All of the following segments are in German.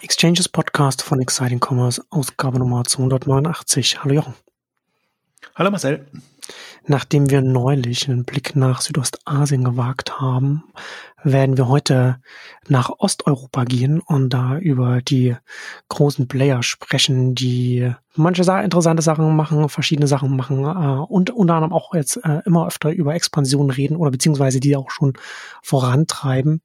Exchanges Podcast von Exciting Commerce, Ausgabe Nummer 289. Hallo Jochen. Hallo Marcel. Nachdem wir neulich einen Blick nach Südostasien gewagt haben, werden wir heute nach Osteuropa gehen und da über die großen Player sprechen, die manche interessante Sachen machen, verschiedene Sachen machen äh, und unter anderem auch jetzt äh, immer öfter über Expansion reden oder beziehungsweise die auch schon vorantreiben.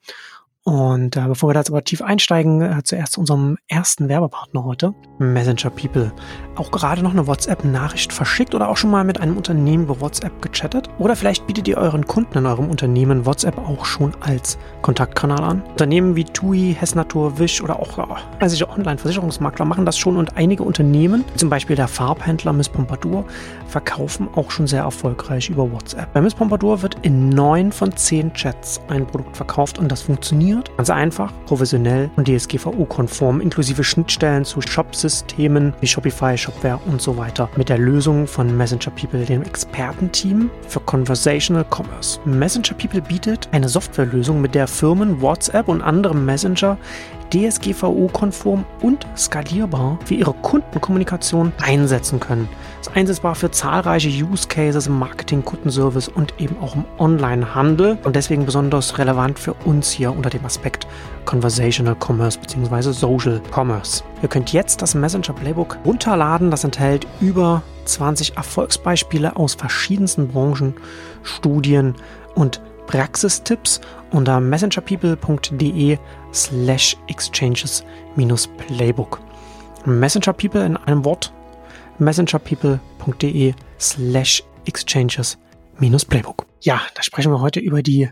Und äh, bevor wir da jetzt aber tief einsteigen, äh, zuerst unserem ersten Werbepartner heute, Messenger People. Auch gerade noch eine WhatsApp-Nachricht verschickt oder auch schon mal mit einem Unternehmen über WhatsApp gechattet? Oder vielleicht bietet ihr euren Kunden in eurem Unternehmen WhatsApp auch schon als Kontaktkanal an? Unternehmen wie TUI, Hessnatur, Wish oder auch also Online-Versicherungsmakler machen das schon und einige Unternehmen, zum Beispiel der Farbhändler Miss Pompadour, verkaufen auch schon sehr erfolgreich über WhatsApp. Bei Miss Pompadour wird in neun von zehn Chats ein Produkt verkauft und das funktioniert ganz einfach, professionell und DSGVO-konform, inklusive Schnittstellen zu Shop-Systemen wie Shopify, Shopware und so weiter. Mit der Lösung von Messenger People, dem Expertenteam für Conversational Commerce. Messenger People bietet eine Softwarelösung, mit der Firmen WhatsApp und andere Messenger DSGVO-konform und skalierbar für ihre Kundenkommunikation einsetzen können. Es ist einsetzbar für zahlreiche Use Cases im Marketing, Kundenservice und eben auch im Online-Handel und deswegen besonders relevant für uns hier unter dem Aspekt Conversational Commerce bzw. Social Commerce. Ihr könnt jetzt das Messenger Playbook runterladen. Das enthält über 20 Erfolgsbeispiele aus verschiedensten Branchen, Studien und Praxistipps unter messengerpeople.de slash exchanges minus playbook. Messenger People in einem Wort messengerpeople.de slash exchanges minus playbook. Ja, da sprechen wir heute über die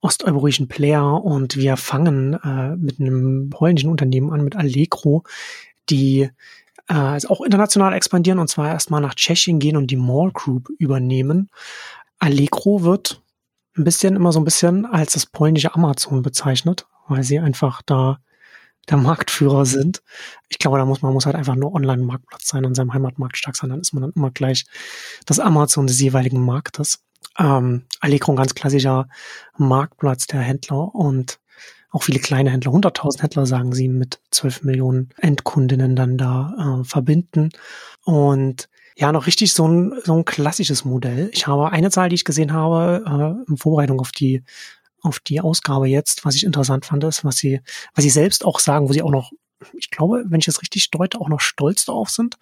osteuropäischen Player und wir fangen äh, mit einem polnischen Unternehmen an, mit Allegro, die äh, also auch international expandieren und zwar erstmal nach Tschechien gehen und die Mall Group übernehmen. Allegro wird ein bisschen immer so ein bisschen als das polnische Amazon bezeichnet, weil sie einfach da der Marktführer sind. Ich glaube, da muss man muss halt einfach nur Online-Marktplatz sein und seinem Heimatmarkt stark sein, dann ist man dann immer gleich das Amazon des jeweiligen Marktes. Ähm, Allegro ein ganz klassischer Marktplatz der Händler und auch viele kleine Händler, 100.000 Händler sagen sie mit 12 Millionen Endkundinnen dann da äh, verbinden und ja, noch richtig so ein, so ein klassisches Modell. Ich habe eine Zahl, die ich gesehen habe, äh, in Vorbereitung auf die, auf die Ausgabe jetzt, was ich interessant fand, ist, was sie, was sie selbst auch sagen, wo sie auch noch, ich glaube, wenn ich es richtig deute, auch noch stolz darauf sind,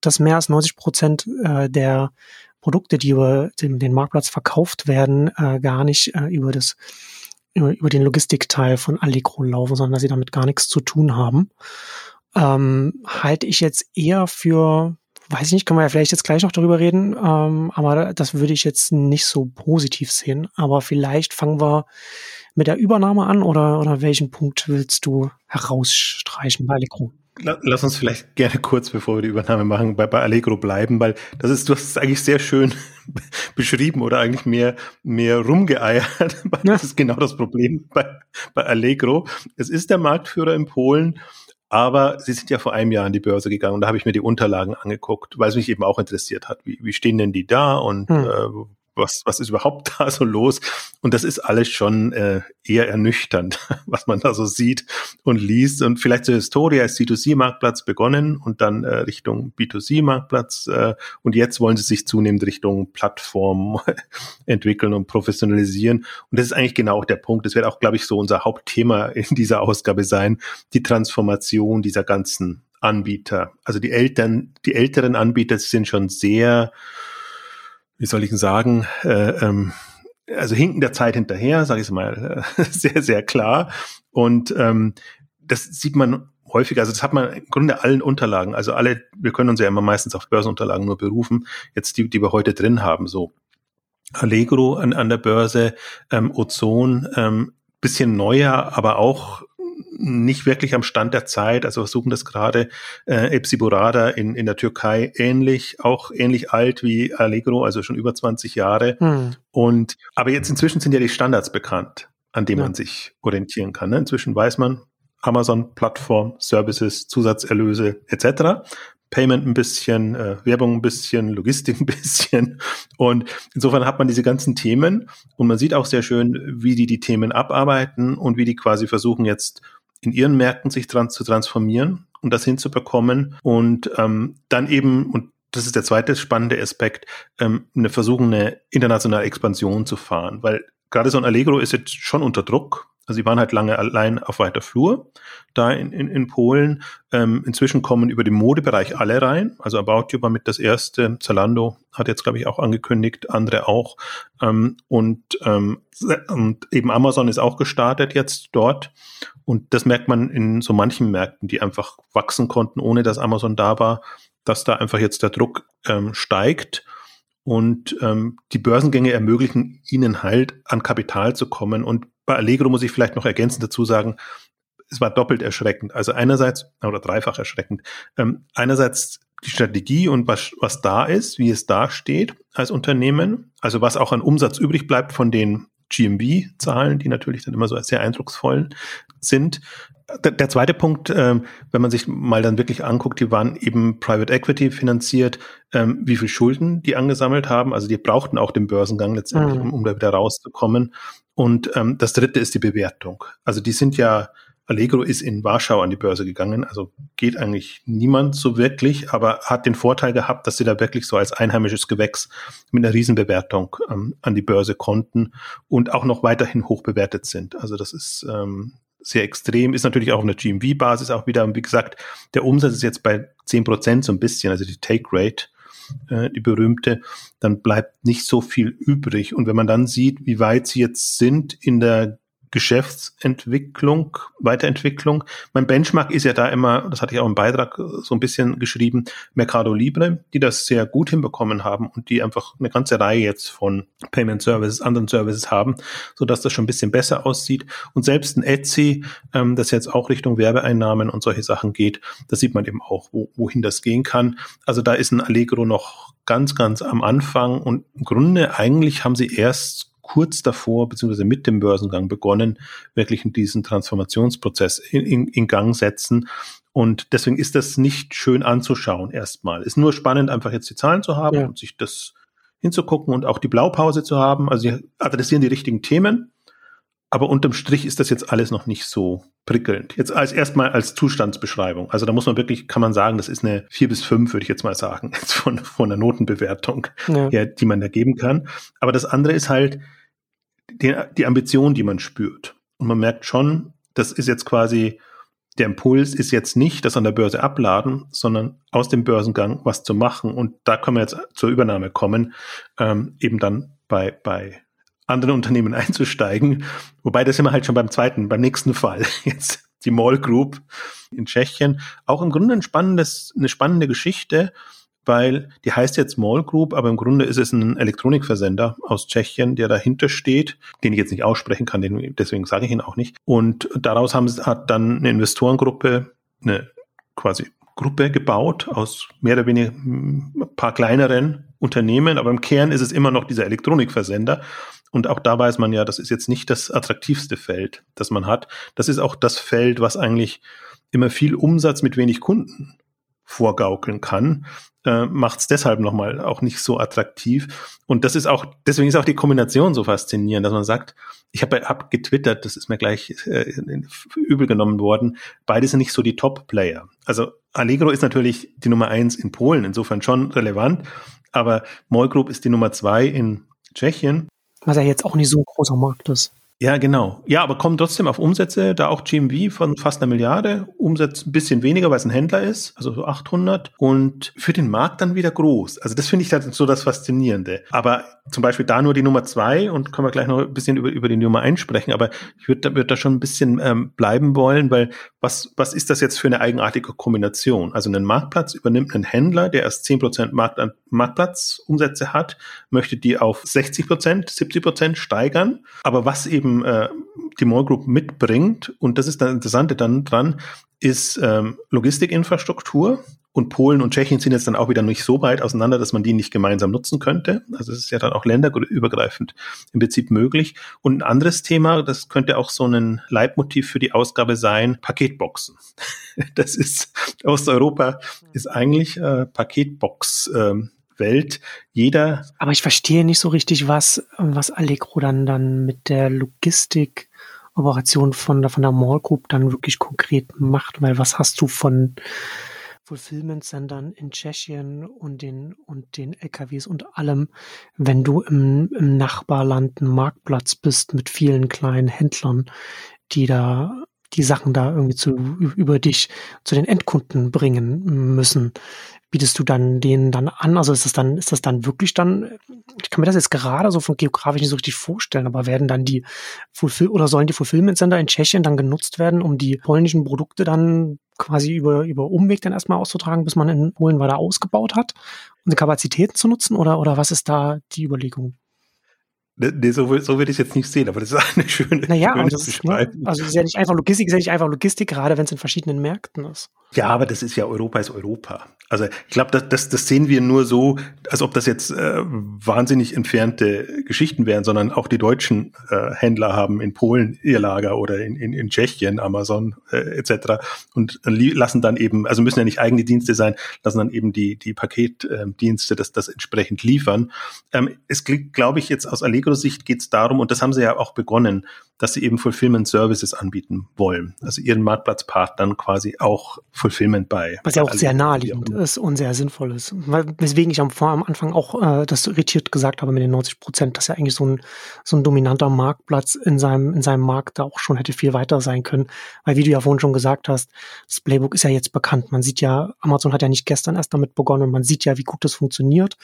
dass mehr als 90 Prozent äh, der Produkte, die über den, den Marktplatz verkauft werden, äh, gar nicht äh, über das über, über den Logistikteil von Allegro laufen, sondern dass sie damit gar nichts zu tun haben. Ähm, halte ich jetzt eher für weiß ich nicht, können wir ja vielleicht jetzt gleich noch darüber reden, ähm, aber das würde ich jetzt nicht so positiv sehen. Aber vielleicht fangen wir mit der Übernahme an oder, oder welchen Punkt willst du herausstreichen bei Allegro? Lass uns vielleicht gerne kurz, bevor wir die Übernahme machen, bei, bei Allegro bleiben, weil das ist, du hast es eigentlich sehr schön beschrieben oder eigentlich mehr, mehr rumgeeiert. Das ist genau das Problem bei, bei Allegro. Es ist der Marktführer in Polen aber sie sind ja vor einem Jahr an die Börse gegangen und da habe ich mir die Unterlagen angeguckt, weil es mich eben auch interessiert hat. Wie, wie stehen denn die da und hm. äh, was, was ist überhaupt da so los? Und das ist alles schon äh, eher ernüchternd, was man da so sieht und liest. Und vielleicht zur Historie als C2C-Marktplatz begonnen und dann äh, Richtung B2C-Marktplatz. Äh, und jetzt wollen sie sich zunehmend Richtung Plattform entwickeln und professionalisieren. Und das ist eigentlich genau der Punkt. Das wird auch, glaube ich, so unser Hauptthema in dieser Ausgabe sein. Die Transformation dieser ganzen Anbieter. Also die Eltern, die älteren Anbieter sind schon sehr wie soll ich sagen, äh, ähm, also hinken der Zeit hinterher, sage ich mal, äh, sehr, sehr klar. Und ähm, das sieht man häufig, also das hat man im Grunde allen Unterlagen, also alle, wir können uns ja immer meistens auf Börsenunterlagen nur berufen, jetzt die, die wir heute drin haben, so Allegro an, an der Börse, ähm, Ozon, ähm, bisschen neuer, aber auch nicht wirklich am Stand der Zeit. Also versuchen das gerade äh, Epsiborada in, in der Türkei ähnlich, auch ähnlich alt wie Allegro, also schon über 20 Jahre. Hm. Und aber jetzt inzwischen sind ja die Standards bekannt, an denen ja. man sich orientieren kann. Ne? Inzwischen weiß man, Amazon, Plattform, Services, Zusatzerlöse etc. Payment ein bisschen, äh, Werbung ein bisschen, Logistik ein bisschen. Und insofern hat man diese ganzen Themen und man sieht auch sehr schön, wie die die Themen abarbeiten und wie die quasi versuchen jetzt in ihren Märkten sich dran zu transformieren und das hinzubekommen und ähm, dann eben, und das ist der zweite spannende Aspekt, ähm, eine versuchen, eine internationale Expansion zu fahren, weil gerade so ein Allegro ist jetzt schon unter Druck. Also sie waren halt lange allein auf weiter Flur da in, in, in Polen. Ähm, inzwischen kommen über den Modebereich alle rein. Also About You war mit das erste. Zalando hat jetzt, glaube ich, auch angekündigt, andere auch. Ähm, und, ähm, und eben Amazon ist auch gestartet jetzt dort. Und das merkt man in so manchen Märkten, die einfach wachsen konnten, ohne dass Amazon da war, dass da einfach jetzt der Druck ähm, steigt und ähm, die Börsengänge ermöglichen ihnen halt an Kapital zu kommen. Und bei Allegro muss ich vielleicht noch ergänzend dazu sagen, es war doppelt erschreckend. Also einerseits, oder dreifach erschreckend. Ähm, einerseits die Strategie und was, was da ist, wie es da steht als Unternehmen, also was auch an Umsatz übrig bleibt von den GMV-Zahlen, die natürlich dann immer so sehr eindrucksvoll sind. Der, der zweite Punkt, ähm, wenn man sich mal dann wirklich anguckt, die waren eben Private Equity finanziert, ähm, wie viel Schulden die angesammelt haben. Also die brauchten auch den Börsengang letztendlich, mhm. um, um da wieder rauszukommen. Und ähm, das dritte ist die Bewertung. Also die sind ja, Allegro ist in Warschau an die Börse gegangen, also geht eigentlich niemand so wirklich, aber hat den Vorteil gehabt, dass sie da wirklich so als einheimisches Gewächs mit einer Riesenbewertung ähm, an die Börse konnten und auch noch weiterhin hoch bewertet sind. Also das ist ähm, sehr extrem, ist natürlich auch auf einer GMV-Basis auch wieder. Und wie gesagt, der Umsatz ist jetzt bei zehn Prozent so ein bisschen, also die Take Rate, äh, die berühmte, dann bleibt nicht so viel übrig. Und wenn man dann sieht, wie weit sie jetzt sind in der Geschäftsentwicklung, Weiterentwicklung. Mein Benchmark ist ja da immer, das hatte ich auch im Beitrag so ein bisschen geschrieben, Mercado Libre, die das sehr gut hinbekommen haben und die einfach eine ganze Reihe jetzt von Payment Services, anderen Services haben, so dass das schon ein bisschen besser aussieht. Und selbst ein Etsy, ähm, das jetzt auch Richtung Werbeeinnahmen und solche Sachen geht, da sieht man eben auch, wo, wohin das gehen kann. Also da ist ein Allegro noch ganz, ganz am Anfang und im Grunde eigentlich haben sie erst kurz davor beziehungsweise mit dem Börsengang begonnen, wirklich in diesen Transformationsprozess in, in, in Gang setzen. Und deswegen ist das nicht schön anzuschauen erstmal. Ist nur spannend, einfach jetzt die Zahlen zu haben ja. und sich das hinzugucken und auch die Blaupause zu haben. Also sie adressieren die richtigen Themen, aber unterm Strich ist das jetzt alles noch nicht so prickelnd. Jetzt als erstmal als Zustandsbeschreibung. Also da muss man wirklich, kann man sagen, das ist eine vier bis fünf, würde ich jetzt mal sagen, jetzt von, von der Notenbewertung ja. her, die man da geben kann. Aber das andere ist halt die, die Ambition, die man spürt. Und man merkt schon, das ist jetzt quasi, der Impuls ist jetzt nicht das an der Börse abladen, sondern aus dem Börsengang was zu machen. Und da können wir jetzt zur Übernahme kommen, ähm, eben dann bei, bei anderen Unternehmen einzusteigen. Wobei das sind wir halt schon beim zweiten, beim nächsten Fall. Jetzt die Mall Group in Tschechien. Auch im Grunde ein spannendes, eine spannende Geschichte, weil die heißt jetzt Mall Group, aber im Grunde ist es ein Elektronikversender aus Tschechien, der dahinter steht, den ich jetzt nicht aussprechen kann, den, deswegen sage ich ihn auch nicht. Und daraus haben, hat dann eine Investorengruppe eine quasi Gruppe gebaut aus mehr oder weniger ein paar kleineren Unternehmen, aber im Kern ist es immer noch dieser Elektronikversender. Und auch da weiß man ja, das ist jetzt nicht das attraktivste Feld, das man hat. Das ist auch das Feld, was eigentlich immer viel Umsatz mit wenig Kunden vorgaukeln kann, äh, macht es deshalb nochmal auch nicht so attraktiv. Und das ist auch, deswegen ist auch die Kombination so faszinierend, dass man sagt, ich habe hab getwittert, das ist mir gleich äh, übel genommen worden, beide sind nicht so die Top-Player. Also Allegro ist natürlich die Nummer eins in Polen, insofern schon relevant, aber Mall Group ist die Nummer zwei in Tschechien was ja jetzt auch nicht so ein großer Markt ist. Ja, genau. Ja, aber kommen trotzdem auf Umsätze, da auch GMV von fast einer Milliarde, Umsatz ein bisschen weniger, weil es ein Händler ist, also so 800 und für den Markt dann wieder groß. Also das finde ich halt so das Faszinierende. Aber zum Beispiel da nur die Nummer zwei und können wir gleich noch ein bisschen über, über die Nummer eins sprechen, aber ich würde da, würd da schon ein bisschen ähm, bleiben wollen, weil was, was ist das jetzt für eine eigenartige Kombination? Also einen Marktplatz übernimmt ein Händler, der erst 10% Markt, Marktplatzumsätze hat, möchte die auf 60%, 70% steigern, aber was eben eben äh, die Mall Group mitbringt, und das ist das Interessante dann dran, ist ähm, Logistikinfrastruktur. Und Polen und Tschechien sind jetzt dann auch wieder nicht so weit auseinander, dass man die nicht gemeinsam nutzen könnte. Also es ist ja dann auch länderübergreifend im Prinzip möglich. Und ein anderes Thema, das könnte auch so ein Leitmotiv für die Ausgabe sein, Paketboxen. Das ist, Osteuropa ist eigentlich äh, Paketbox. Ähm, Welt. Jeder. Aber ich verstehe nicht so richtig, was, was Allegro dann, dann mit der Logistik Operation von der, von der Mall Group dann wirklich konkret macht, weil was hast du von Fulfillment-Sendern in Tschechien und den, und den LKWs und allem, wenn du im, im Nachbarland ein Marktplatz bist mit vielen kleinen Händlern, die da die Sachen da irgendwie zu, über dich zu den Endkunden bringen müssen. Bietest du dann denen dann an? Also ist das dann, ist das dann wirklich dann, ich kann mir das jetzt gerade so von geografisch nicht so richtig vorstellen, aber werden dann die oder sollen die Fulfillment Center in Tschechien dann genutzt werden, um die polnischen Produkte dann quasi über, über Umweg dann erstmal auszutragen, bis man in Polen weiter ausgebaut hat, um die Kapazitäten zu nutzen? Oder, oder was ist da die Überlegung? Ne, nee, so, so würde ich es jetzt nicht sehen, aber das ist eine schöne, naja, schöne also, ist, ne, also ist ja nicht einfach Logistik, ist ja nicht einfach Logistik, gerade wenn es in verschiedenen Märkten ist. Ja, aber das ist ja Europa ist Europa. Also ich glaube, das, das, das sehen wir nur so, als ob das jetzt äh, wahnsinnig entfernte Geschichten wären, sondern auch die deutschen äh, Händler haben in Polen ihr Lager oder in, in, in Tschechien Amazon äh, etc. und lassen dann eben, also müssen ja nicht eigene Dienste sein, lassen dann eben die, die Paketdienste das, das entsprechend liefern. Ähm, es glaube ich jetzt aus Allegro-Sicht geht es darum, und das haben sie ja auch begonnen, dass sie eben Fulfillment Services anbieten wollen. Also ihren Marktplatzpartnern quasi auch Fulfillment bei. Was ja auch sehr naheliegend ist und sehr sinnvoll ist. Weswegen ich am, am Anfang auch äh, das irritiert gesagt habe mit den 90 Prozent, dass ja eigentlich so ein, so ein dominanter Marktplatz in seinem, in seinem Markt da auch schon hätte viel weiter sein können. Weil wie du ja vorhin schon gesagt hast, das Playbook ist ja jetzt bekannt. Man sieht ja, Amazon hat ja nicht gestern erst damit begonnen und man sieht ja, wie gut das funktioniert.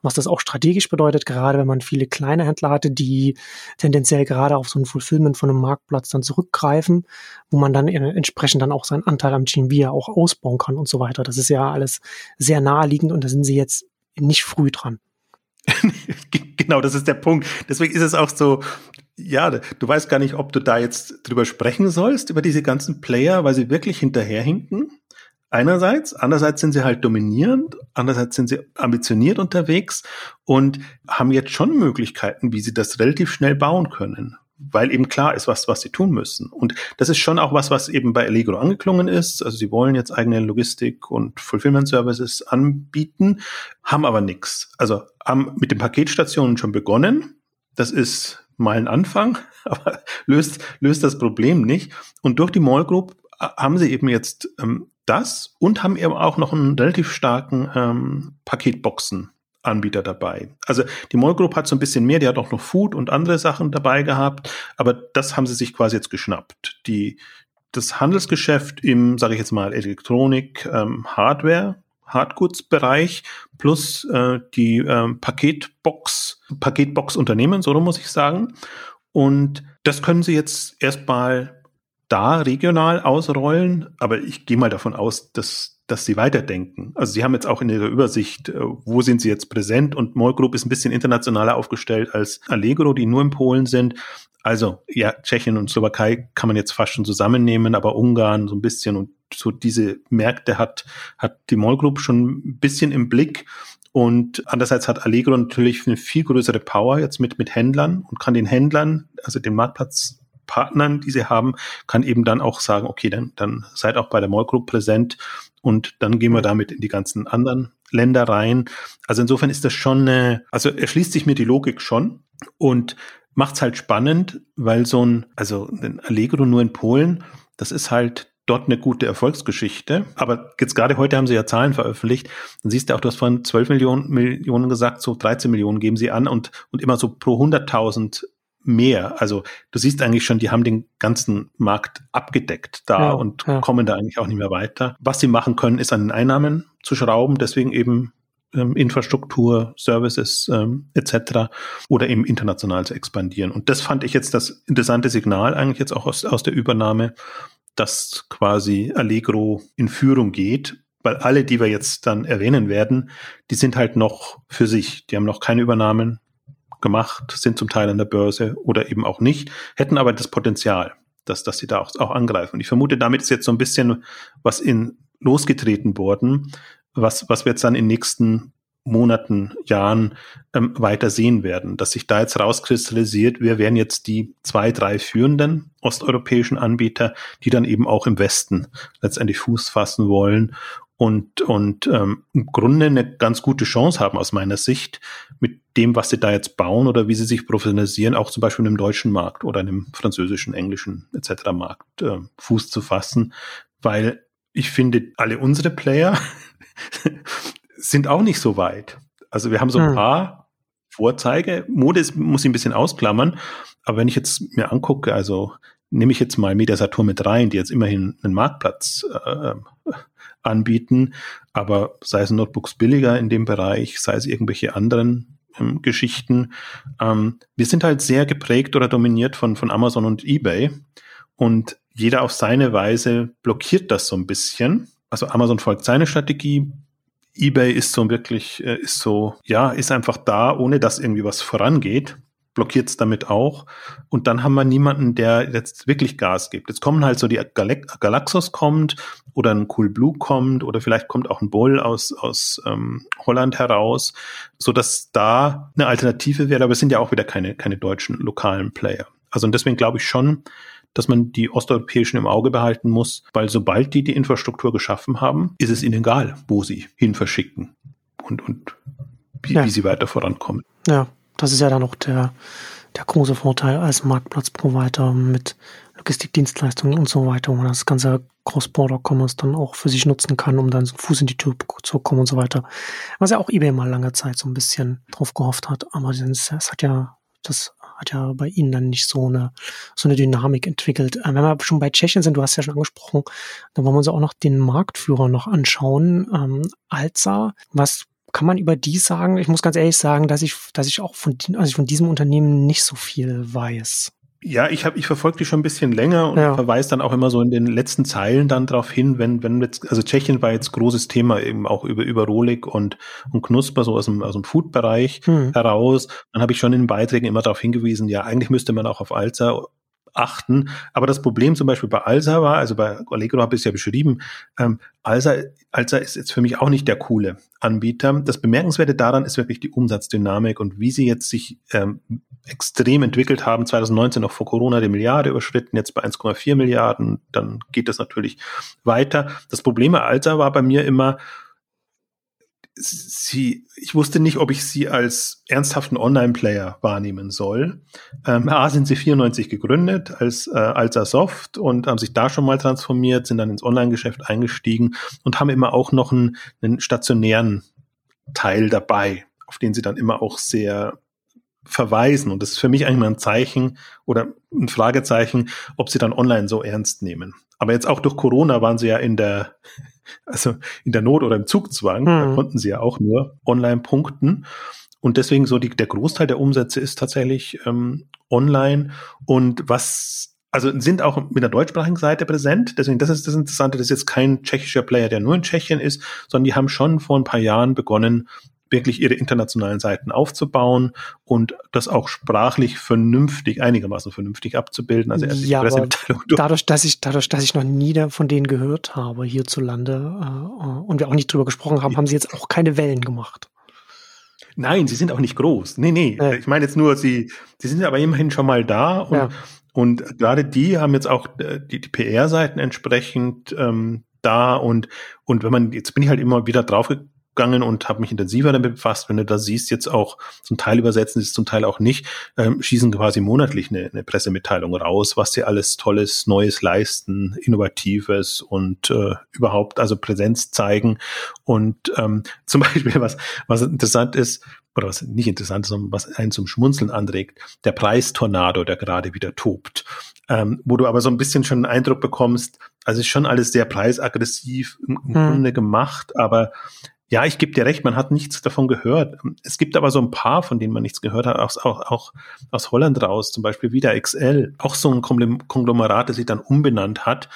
Was das auch strategisch bedeutet, gerade wenn man viele kleine Händler hatte, die tendenziell gerade auf so ein Fulfillment von einem Marktplatz dann zurückgreifen, wo man dann entsprechend dann auch seinen Anteil am GMV auch ausbauen kann und so weiter. Das ist ja alles sehr naheliegend und da sind sie jetzt nicht früh dran. genau, das ist der Punkt. Deswegen ist es auch so, ja, du weißt gar nicht, ob du da jetzt drüber sprechen sollst, über diese ganzen Player, weil sie wirklich hinterherhinken einerseits, andererseits sind sie halt dominierend, andererseits sind sie ambitioniert unterwegs und haben jetzt schon Möglichkeiten, wie sie das relativ schnell bauen können, weil eben klar ist, was, was sie tun müssen. Und das ist schon auch was, was eben bei Allegro angeklungen ist. Also sie wollen jetzt eigene Logistik und Fulfillment Services anbieten, haben aber nichts. Also haben mit den Paketstationen schon begonnen. Das ist mal ein Anfang, aber löst, löst das Problem nicht. Und durch die Mall Group äh, haben sie eben jetzt ähm, das und haben eben auch noch einen relativ starken ähm, Paketboxen-Anbieter dabei. Also die Mall Group hat so ein bisschen mehr, die hat auch noch Food und andere Sachen dabei gehabt, aber das haben sie sich quasi jetzt geschnappt. Die, das Handelsgeschäft im, sage ich jetzt mal, Elektronik, ähm, Hardware, Hardgoods-Bereich plus äh, die ähm, Paketbox, Paketbox-Unternehmen, so muss ich sagen. Und das können sie jetzt erstmal da regional ausrollen, aber ich gehe mal davon aus, dass, dass sie weiterdenken. Also sie haben jetzt auch in ihrer Übersicht, äh, wo sind sie jetzt präsent und Mall Group ist ein bisschen internationaler aufgestellt als Allegro, die nur in Polen sind. Also ja, Tschechien und Slowakei kann man jetzt fast schon zusammennehmen, aber Ungarn so ein bisschen und so diese Märkte hat, hat die Mall Group schon ein bisschen im Blick. Und andererseits hat Allegro natürlich eine viel größere Power jetzt mit, mit Händlern und kann den Händlern, also den Marktplatz Partnern, die sie haben, kann eben dann auch sagen, okay, dann, dann seid auch bei der Mall Group präsent und dann gehen wir damit in die ganzen anderen Länder rein. Also insofern ist das schon, äh, also erschließt sich mir die Logik schon und macht es halt spannend, weil so ein, also ein Allegro nur in Polen, das ist halt dort eine gute Erfolgsgeschichte. Aber jetzt gerade heute haben sie ja Zahlen veröffentlicht. Dann siehst du auch, du hast von 12 Millionen, Millionen gesagt, so 13 Millionen geben sie an und, und immer so pro 100.000 mehr. Also du siehst eigentlich schon, die haben den ganzen Markt abgedeckt da ja, und ja. kommen da eigentlich auch nicht mehr weiter. Was sie machen können, ist an den Einnahmen zu schrauben, deswegen eben ähm, Infrastruktur, Services ähm, etc. oder eben international zu expandieren. Und das fand ich jetzt das interessante Signal eigentlich jetzt auch aus, aus der Übernahme, dass quasi Allegro in Führung geht, weil alle, die wir jetzt dann erwähnen werden, die sind halt noch für sich. Die haben noch keine Übernahmen, gemacht, sind zum Teil an der Börse oder eben auch nicht, hätten aber das Potenzial, dass, dass sie da auch, auch angreifen. Und ich vermute, damit ist jetzt so ein bisschen was in losgetreten worden, was, was wir jetzt dann in den nächsten Monaten, Jahren ähm, weiter sehen werden, dass sich da jetzt rauskristallisiert, wer wären jetzt die zwei, drei führenden osteuropäischen Anbieter, die dann eben auch im Westen letztendlich Fuß fassen wollen und, und ähm, im Grunde eine ganz gute Chance haben aus meiner Sicht mit dem, was sie da jetzt bauen oder wie sie sich professionalisieren, auch zum Beispiel im deutschen Markt oder im französischen, englischen etc. Markt äh, Fuß zu fassen, weil ich finde, alle unsere Player sind auch nicht so weit. Also wir haben so ein hm. paar Vorzeige. Mode ist, muss ich ein bisschen ausklammern, aber wenn ich jetzt mir angucke, also nehme ich jetzt mal Media Saturn mit rein, die jetzt immerhin einen Marktplatz äh, anbieten, aber sei es Notebooks billiger in dem Bereich, sei es irgendwelche anderen ähm, Geschichten. Ähm, wir sind halt sehr geprägt oder dominiert von, von Amazon und eBay und jeder auf seine Weise blockiert das so ein bisschen. Also Amazon folgt seine Strategie, eBay ist so wirklich, äh, ist so, ja, ist einfach da, ohne dass irgendwie was vorangeht blockiert es damit auch. Und dann haben wir niemanden, der jetzt wirklich Gas gibt. Jetzt kommen halt so die Gal Galaxos kommt oder ein Cool Blue kommt oder vielleicht kommt auch ein Bull aus, aus ähm, Holland heraus, so dass da eine Alternative wäre. Aber es sind ja auch wieder keine, keine deutschen lokalen Player. Also und deswegen glaube ich schon, dass man die osteuropäischen im Auge behalten muss, weil sobald die die Infrastruktur geschaffen haben, ist es ihnen egal, wo sie hin verschicken und, und wie, ja. wie sie weiter vorankommen. Ja, das ist ja dann auch der, der große Vorteil als Marktplatzprovider mit Logistikdienstleistungen und so weiter, wo man das ganze Cross-Border-Commerce dann auch für sich nutzen kann, um dann so Fuß in die Tür zu kommen und so weiter. Was ja auch eBay mal lange Zeit so ein bisschen drauf gehofft hat, aber es hat ja, das hat ja bei ihnen dann nicht so eine, so eine Dynamik entwickelt. Äh, wenn wir schon bei Tschechien sind, du hast ja schon angesprochen, dann wollen wir uns auch noch den Marktführer noch anschauen, ähm, Alza, was kann man über die sagen? Ich muss ganz ehrlich sagen, dass ich, dass ich auch von, also von diesem Unternehmen nicht so viel weiß. Ja, ich habe, ich verfolge die schon ein bisschen länger und ja. verweise dann auch immer so in den letzten Zeilen dann darauf hin, wenn, wenn jetzt, also Tschechien war jetzt großes Thema eben auch über, über Rolik und, und Knusper, so aus dem, aus dem Food-Bereich hm. heraus. Dann habe ich schon in den Beiträgen immer darauf hingewiesen, ja, eigentlich müsste man auch auf Alza achten. Aber das Problem zum Beispiel bei Alsa war, also bei Allegro habe ich es ja beschrieben, ähm, Alsa, Alsa ist jetzt für mich auch nicht der coole Anbieter. Das Bemerkenswerte daran ist wirklich die Umsatzdynamik und wie sie jetzt sich ähm, extrem entwickelt haben. 2019 noch vor Corona die Milliarde überschritten, jetzt bei 1,4 Milliarden. Dann geht das natürlich weiter. Das Problem bei Alsa war bei mir immer, sie, ich wusste nicht, ob ich sie als ernsthaften Online-Player wahrnehmen soll. Ähm, A sind sie 94 gegründet als äh, Alza Soft und haben sich da schon mal transformiert, sind dann ins Online-Geschäft eingestiegen und haben immer auch noch einen, einen stationären Teil dabei, auf den sie dann immer auch sehr verweisen. Und das ist für mich eigentlich mal ein Zeichen oder ein Fragezeichen, ob sie dann online so ernst nehmen. Aber jetzt auch durch Corona waren sie ja in der also in der Not oder im Zugzwang, mhm. da konnten sie ja auch nur online punkten. Und deswegen so die, der Großteil der Umsätze ist tatsächlich ähm, online. Und was, also sind auch mit der deutschsprachigen Seite präsent. Deswegen, das ist das Interessante, das ist jetzt kein tschechischer Player, der nur in Tschechien ist, sondern die haben schon vor ein paar Jahren begonnen, wirklich ihre internationalen Seiten aufzubauen und das auch sprachlich vernünftig, einigermaßen vernünftig abzubilden. Also erst ja, Pressemitteilung. Dadurch, dass ich, dadurch, dass ich noch nie von denen gehört habe hierzulande äh, und wir auch nicht drüber gesprochen haben, haben sie jetzt auch keine Wellen gemacht. Nein, sie sind auch nicht groß. Nee, nee. Ja. Ich meine jetzt nur, sie, sie sind aber immerhin schon mal da und, ja. und gerade die haben jetzt auch äh, die, die PR-Seiten entsprechend ähm, da und, und wenn man, jetzt bin ich halt immer wieder drauf gegangen und habe mich intensiver damit befasst. Wenn du da siehst, jetzt auch zum Teil übersetzen, ist zum Teil auch nicht, ähm, schießen quasi monatlich eine, eine Pressemitteilung raus, was sie alles Tolles, Neues leisten, Innovatives und äh, überhaupt also Präsenz zeigen. Und ähm, zum Beispiel, was, was interessant ist, oder was nicht interessant ist, sondern was einen zum Schmunzeln anregt, der Preistornado, der gerade wieder tobt. Ähm, wo du aber so ein bisschen schon einen Eindruck bekommst, also ist schon alles sehr preisaggressiv im, im hm. Grunde gemacht, aber ja, ich gebe dir recht, man hat nichts davon gehört. Es gibt aber so ein paar, von denen man nichts gehört hat, auch, auch, auch aus Holland raus, zum Beispiel wieder XL, auch so ein Konglomerat, das sich dann umbenannt hat,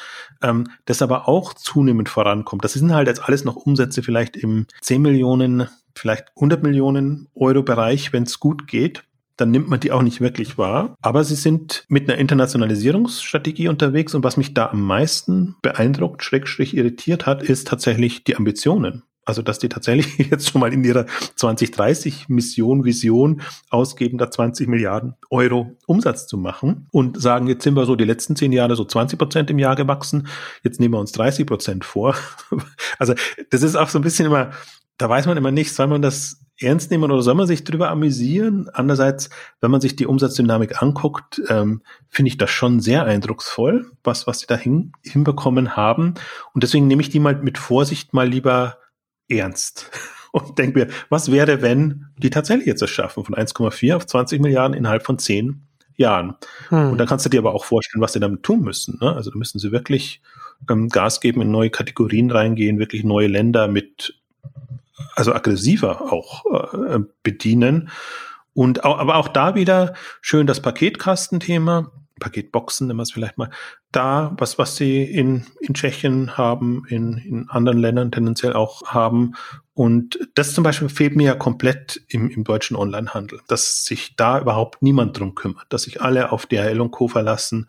ähm, das aber auch zunehmend vorankommt. Das sind halt jetzt alles noch Umsätze vielleicht im 10 Millionen, vielleicht 100 Millionen Euro Bereich, wenn es gut geht dann nimmt man die auch nicht wirklich wahr. Aber sie sind mit einer Internationalisierungsstrategie unterwegs und was mich da am meisten beeindruckt, schrägstrich irritiert hat, ist tatsächlich die Ambitionen. Also, dass die tatsächlich jetzt schon mal in ihrer 2030 Mission, Vision ausgeben, da 20 Milliarden Euro Umsatz zu machen und sagen, jetzt sind wir so die letzten zehn Jahre so 20 Prozent im Jahr gewachsen. Jetzt nehmen wir uns 30 Prozent vor. Also, das ist auch so ein bisschen immer, da weiß man immer nicht, soll man das ernst nehmen oder soll man sich drüber amüsieren? Andererseits, wenn man sich die Umsatzdynamik anguckt, ähm, finde ich das schon sehr eindrucksvoll, was, was sie da hin, hinbekommen haben. Und deswegen nehme ich die mal mit Vorsicht mal lieber ernst und denke mir, was wäre, wenn die tatsächlich jetzt das schaffen, von 1,4 auf 20 Milliarden innerhalb von 10 Jahren. Hm. Und dann kannst du dir aber auch vorstellen, was sie damit tun müssen. Ne? Also da müssen sie wirklich ähm, Gas geben, in neue Kategorien reingehen, wirklich neue Länder mit, also aggressiver auch äh, bedienen. Und auch, aber auch da wieder schön das Paketkastenthema. Paketboxen, nennen wir es vielleicht mal, da, was, was sie in, in Tschechien haben, in, in anderen Ländern tendenziell auch haben. Und das zum Beispiel fehlt mir ja komplett im, im deutschen Onlinehandel, dass sich da überhaupt niemand drum kümmert, dass sich alle auf DHL und Co. verlassen.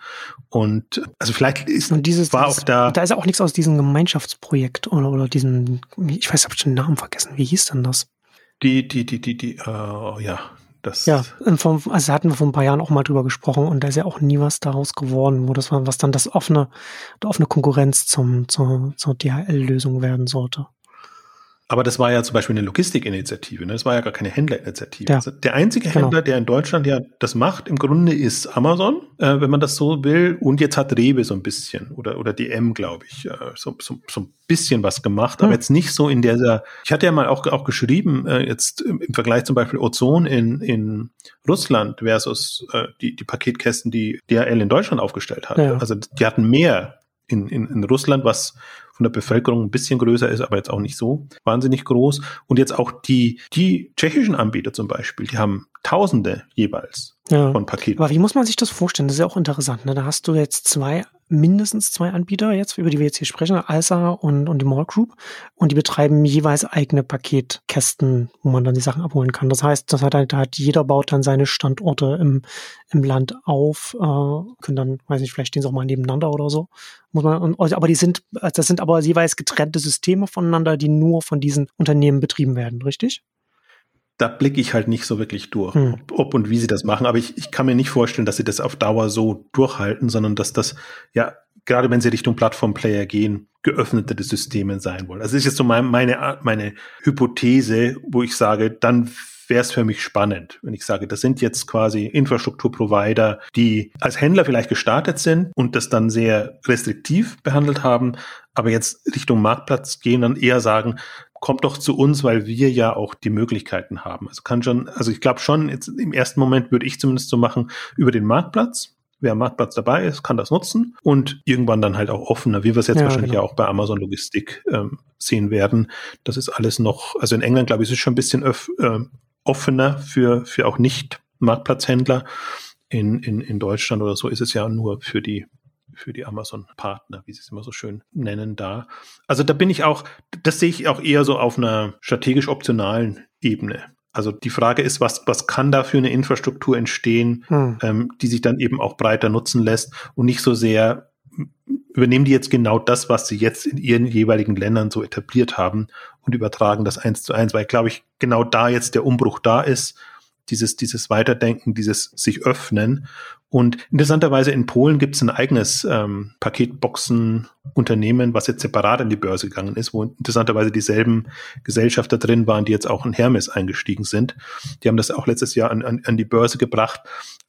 Und also vielleicht ist und dieses, war auch da. Da ist ja auch nichts aus diesem Gemeinschaftsprojekt oder, oder diesem, ich weiß, habe ich den Namen vergessen. Wie hieß denn das? Die, die, die, die, die, uh, ja, das ja, vom, also hatten wir vor ein paar Jahren auch mal drüber gesprochen und da ist ja auch nie was daraus geworden, wo das war, was dann das offene, die offene Konkurrenz zum, zur, zur DHL-Lösung werden sollte. Aber das war ja zum Beispiel eine Logistikinitiative, ne? das war ja gar keine Händlerinitiative. Ja. Also der einzige genau. Händler, der in Deutschland ja das macht, im Grunde ist Amazon, äh, wenn man das so will. Und jetzt hat Rewe so ein bisschen oder, oder DM, glaube ich, äh, so, so, so ein bisschen was gemacht, aber hm. jetzt nicht so in dieser, ich hatte ja mal auch, auch geschrieben, äh, jetzt im, im Vergleich zum Beispiel Ozon in, in Russland versus äh, die, die Paketkästen, die DHL in Deutschland aufgestellt hat. Ja. Also die hatten mehr in, in, in Russland, was von der Bevölkerung ein bisschen größer ist, aber jetzt auch nicht so wahnsinnig groß. Und jetzt auch die, die tschechischen Anbieter zum Beispiel, die haben Tausende jeweils ja. von Paketen. Aber wie muss man sich das vorstellen? Das ist ja auch interessant. Ne? Da hast du jetzt zwei mindestens zwei Anbieter jetzt, über die wir jetzt hier sprechen, Alsa und, und die Mall Group. Und die betreiben jeweils eigene Paketkästen, wo man dann die Sachen abholen kann. Das heißt, das hat, halt, hat jeder baut dann seine Standorte im, im Land auf, äh, können dann, weiß nicht, vielleicht stehen sie auch mal nebeneinander oder so. Muss man, und, aber die sind, das sind aber jeweils getrennte Systeme voneinander, die nur von diesen Unternehmen betrieben werden, richtig? Da blicke ich halt nicht so wirklich durch, hm. ob, ob, und wie sie das machen. Aber ich, ich kann mir nicht vorstellen, dass sie das auf Dauer so durchhalten, sondern dass das, ja, gerade wenn sie Richtung Plattform-Player gehen, geöffnete Systeme sein wollen. Also das ist jetzt so mein, meine, meine Hypothese, wo ich sage, dann wäre es für mich spannend, wenn ich sage, das sind jetzt quasi Infrastrukturprovider, die als Händler vielleicht gestartet sind und das dann sehr restriktiv behandelt haben, aber jetzt Richtung Marktplatz gehen und eher sagen, kommt doch zu uns, weil wir ja auch die Möglichkeiten haben. Also kann schon, also ich glaube schon, jetzt im ersten Moment würde ich zumindest so machen, über den Marktplatz. Wer am Marktplatz dabei ist, kann das nutzen und irgendwann dann halt auch offener, wie wir es jetzt ja, wahrscheinlich genau. auch bei Amazon Logistik ähm, sehen werden. Das ist alles noch, also in England, glaube ich, ist es schon ein bisschen öff, äh, offener für, für auch nicht Marktplatzhändler. In, in, in Deutschland oder so ist es ja nur für die für die Amazon-Partner, wie sie es immer so schön nennen, da. Also da bin ich auch, das sehe ich auch eher so auf einer strategisch optionalen Ebene. Also die Frage ist, was, was kann da für eine Infrastruktur entstehen, hm. ähm, die sich dann eben auch breiter nutzen lässt und nicht so sehr übernehmen die jetzt genau das, was sie jetzt in ihren jeweiligen Ländern so etabliert haben und übertragen das eins zu eins, weil glaube ich genau da jetzt der Umbruch da ist, dieses, dieses Weiterdenken, dieses sich öffnen und interessanterweise in Polen gibt es ein eigenes ähm, Paketboxen-Unternehmen, was jetzt separat an die Börse gegangen ist, wo interessanterweise dieselben Gesellschafter drin waren, die jetzt auch in Hermes eingestiegen sind. Die haben das auch letztes Jahr an, an, an die Börse gebracht.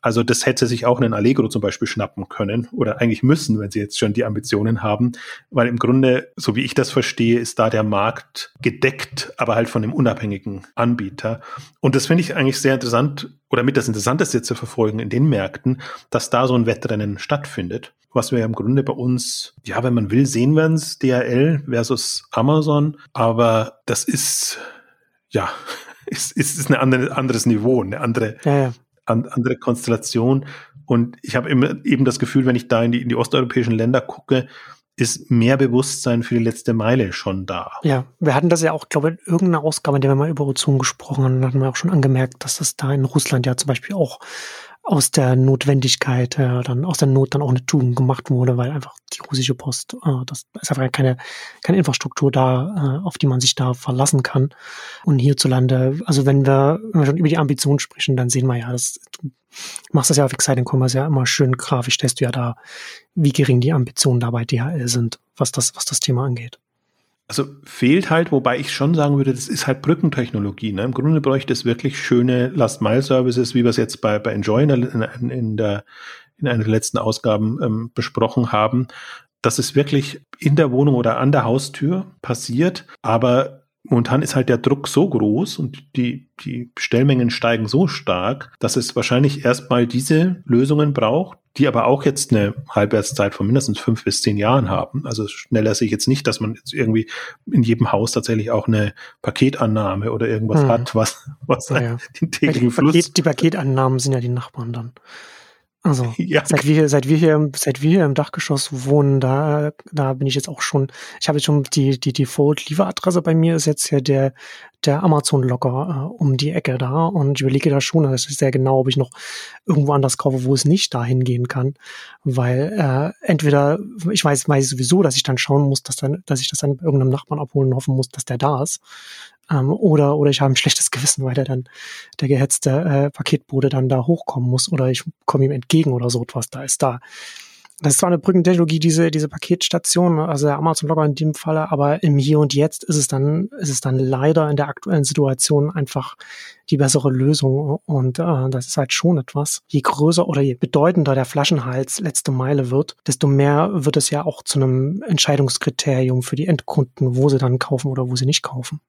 Also das hätte sich auch einen Allegro zum Beispiel schnappen können oder eigentlich müssen, wenn sie jetzt schon die Ambitionen haben, weil im Grunde, so wie ich das verstehe, ist da der Markt gedeckt, aber halt von einem unabhängigen Anbieter. Und das finde ich eigentlich sehr interessant oder mit das Interessanteste zu verfolgen in den Märkten, dass da so ein Wettrennen stattfindet. Was wir ja im Grunde bei uns, ja, wenn man will, sehen werden es DHL versus Amazon, aber das ist, ja, ist, ist, ist ein andere, anderes Niveau, eine andere, ja, ja. An, andere Konstellation. Und ich habe immer eben das Gefühl, wenn ich da in die, in die osteuropäischen Länder gucke, ist mehr Bewusstsein für die letzte Meile schon da. Ja, wir hatten das ja auch, glaube ich, in irgendeiner Ausgabe, in der wir mal über Ozon gesprochen haben, hatten wir auch schon angemerkt, dass das da in Russland ja zum Beispiel auch aus der Notwendigkeit, äh, dann aus der Not dann auch eine Tugend gemacht wurde, weil einfach die russische Post, äh, das ist einfach keine, keine Infrastruktur da, äh, auf die man sich da verlassen kann. Und hierzulande, also wenn wir, wenn wir schon über die Ambition sprechen, dann sehen wir ja, das, du machst das ja auf Exciting Commerce ja immer schön grafisch, stellst du ja da, wie gering die Ambitionen da bei DHL sind, was das, was das Thema angeht. Also fehlt halt, wobei ich schon sagen würde, das ist halt Brückentechnologie. Ne? Im Grunde bräuchte es wirklich schöne Last-Mile-Services, wie wir es jetzt bei, bei Enjoy in, in, in, der, in einer der letzten Ausgaben ähm, besprochen haben, dass es wirklich in der Wohnung oder an der Haustür passiert, aber momentan ist halt der Druck so groß und die, die Bestellmengen steigen so stark, dass es wahrscheinlich erstmal diese Lösungen braucht, die aber auch jetzt eine Halbwertszeit von mindestens fünf bis zehn Jahren haben. Also schneller sehe ich jetzt nicht, dass man jetzt irgendwie in jedem Haus tatsächlich auch eine Paketannahme oder irgendwas hm. hat, was, was ja, ja. den täglichen die, Paket, Fluss. die Paketannahmen sind ja die Nachbarn dann. Also ja. seit wir seit wir hier seit wir hier im Dachgeschoss wohnen, da da bin ich jetzt auch schon. Ich habe jetzt schon die die Default Lieferadresse bei mir ist jetzt ja der der Amazon Locker äh, um die Ecke da und ich überlege da schon, das ist sehr genau, ob ich noch irgendwo anders kaufe, wo es nicht dahin gehen kann, weil äh, entweder ich weiß weiß sowieso, dass ich dann schauen muss, dass dann dass ich das dann bei irgendeinem Nachbarn abholen und hoffen muss, dass der da ist ähm, oder, oder ich habe ein schlechtes Gewissen, weil der dann, der gehetzte äh, Paketbote dann da hochkommen muss oder ich komme ihm entgegen oder so etwas. Da ist da. Das ist zwar eine Brückentechnologie, diese, diese Paketstation, also der Amazon Logger in dem Falle, aber im Hier und Jetzt ist es dann, ist es dann leider in der aktuellen Situation einfach die bessere Lösung. Und äh, das ist halt schon etwas. Je größer oder je bedeutender der Flaschenhals letzte Meile wird, desto mehr wird es ja auch zu einem Entscheidungskriterium für die Endkunden, wo sie dann kaufen oder wo sie nicht kaufen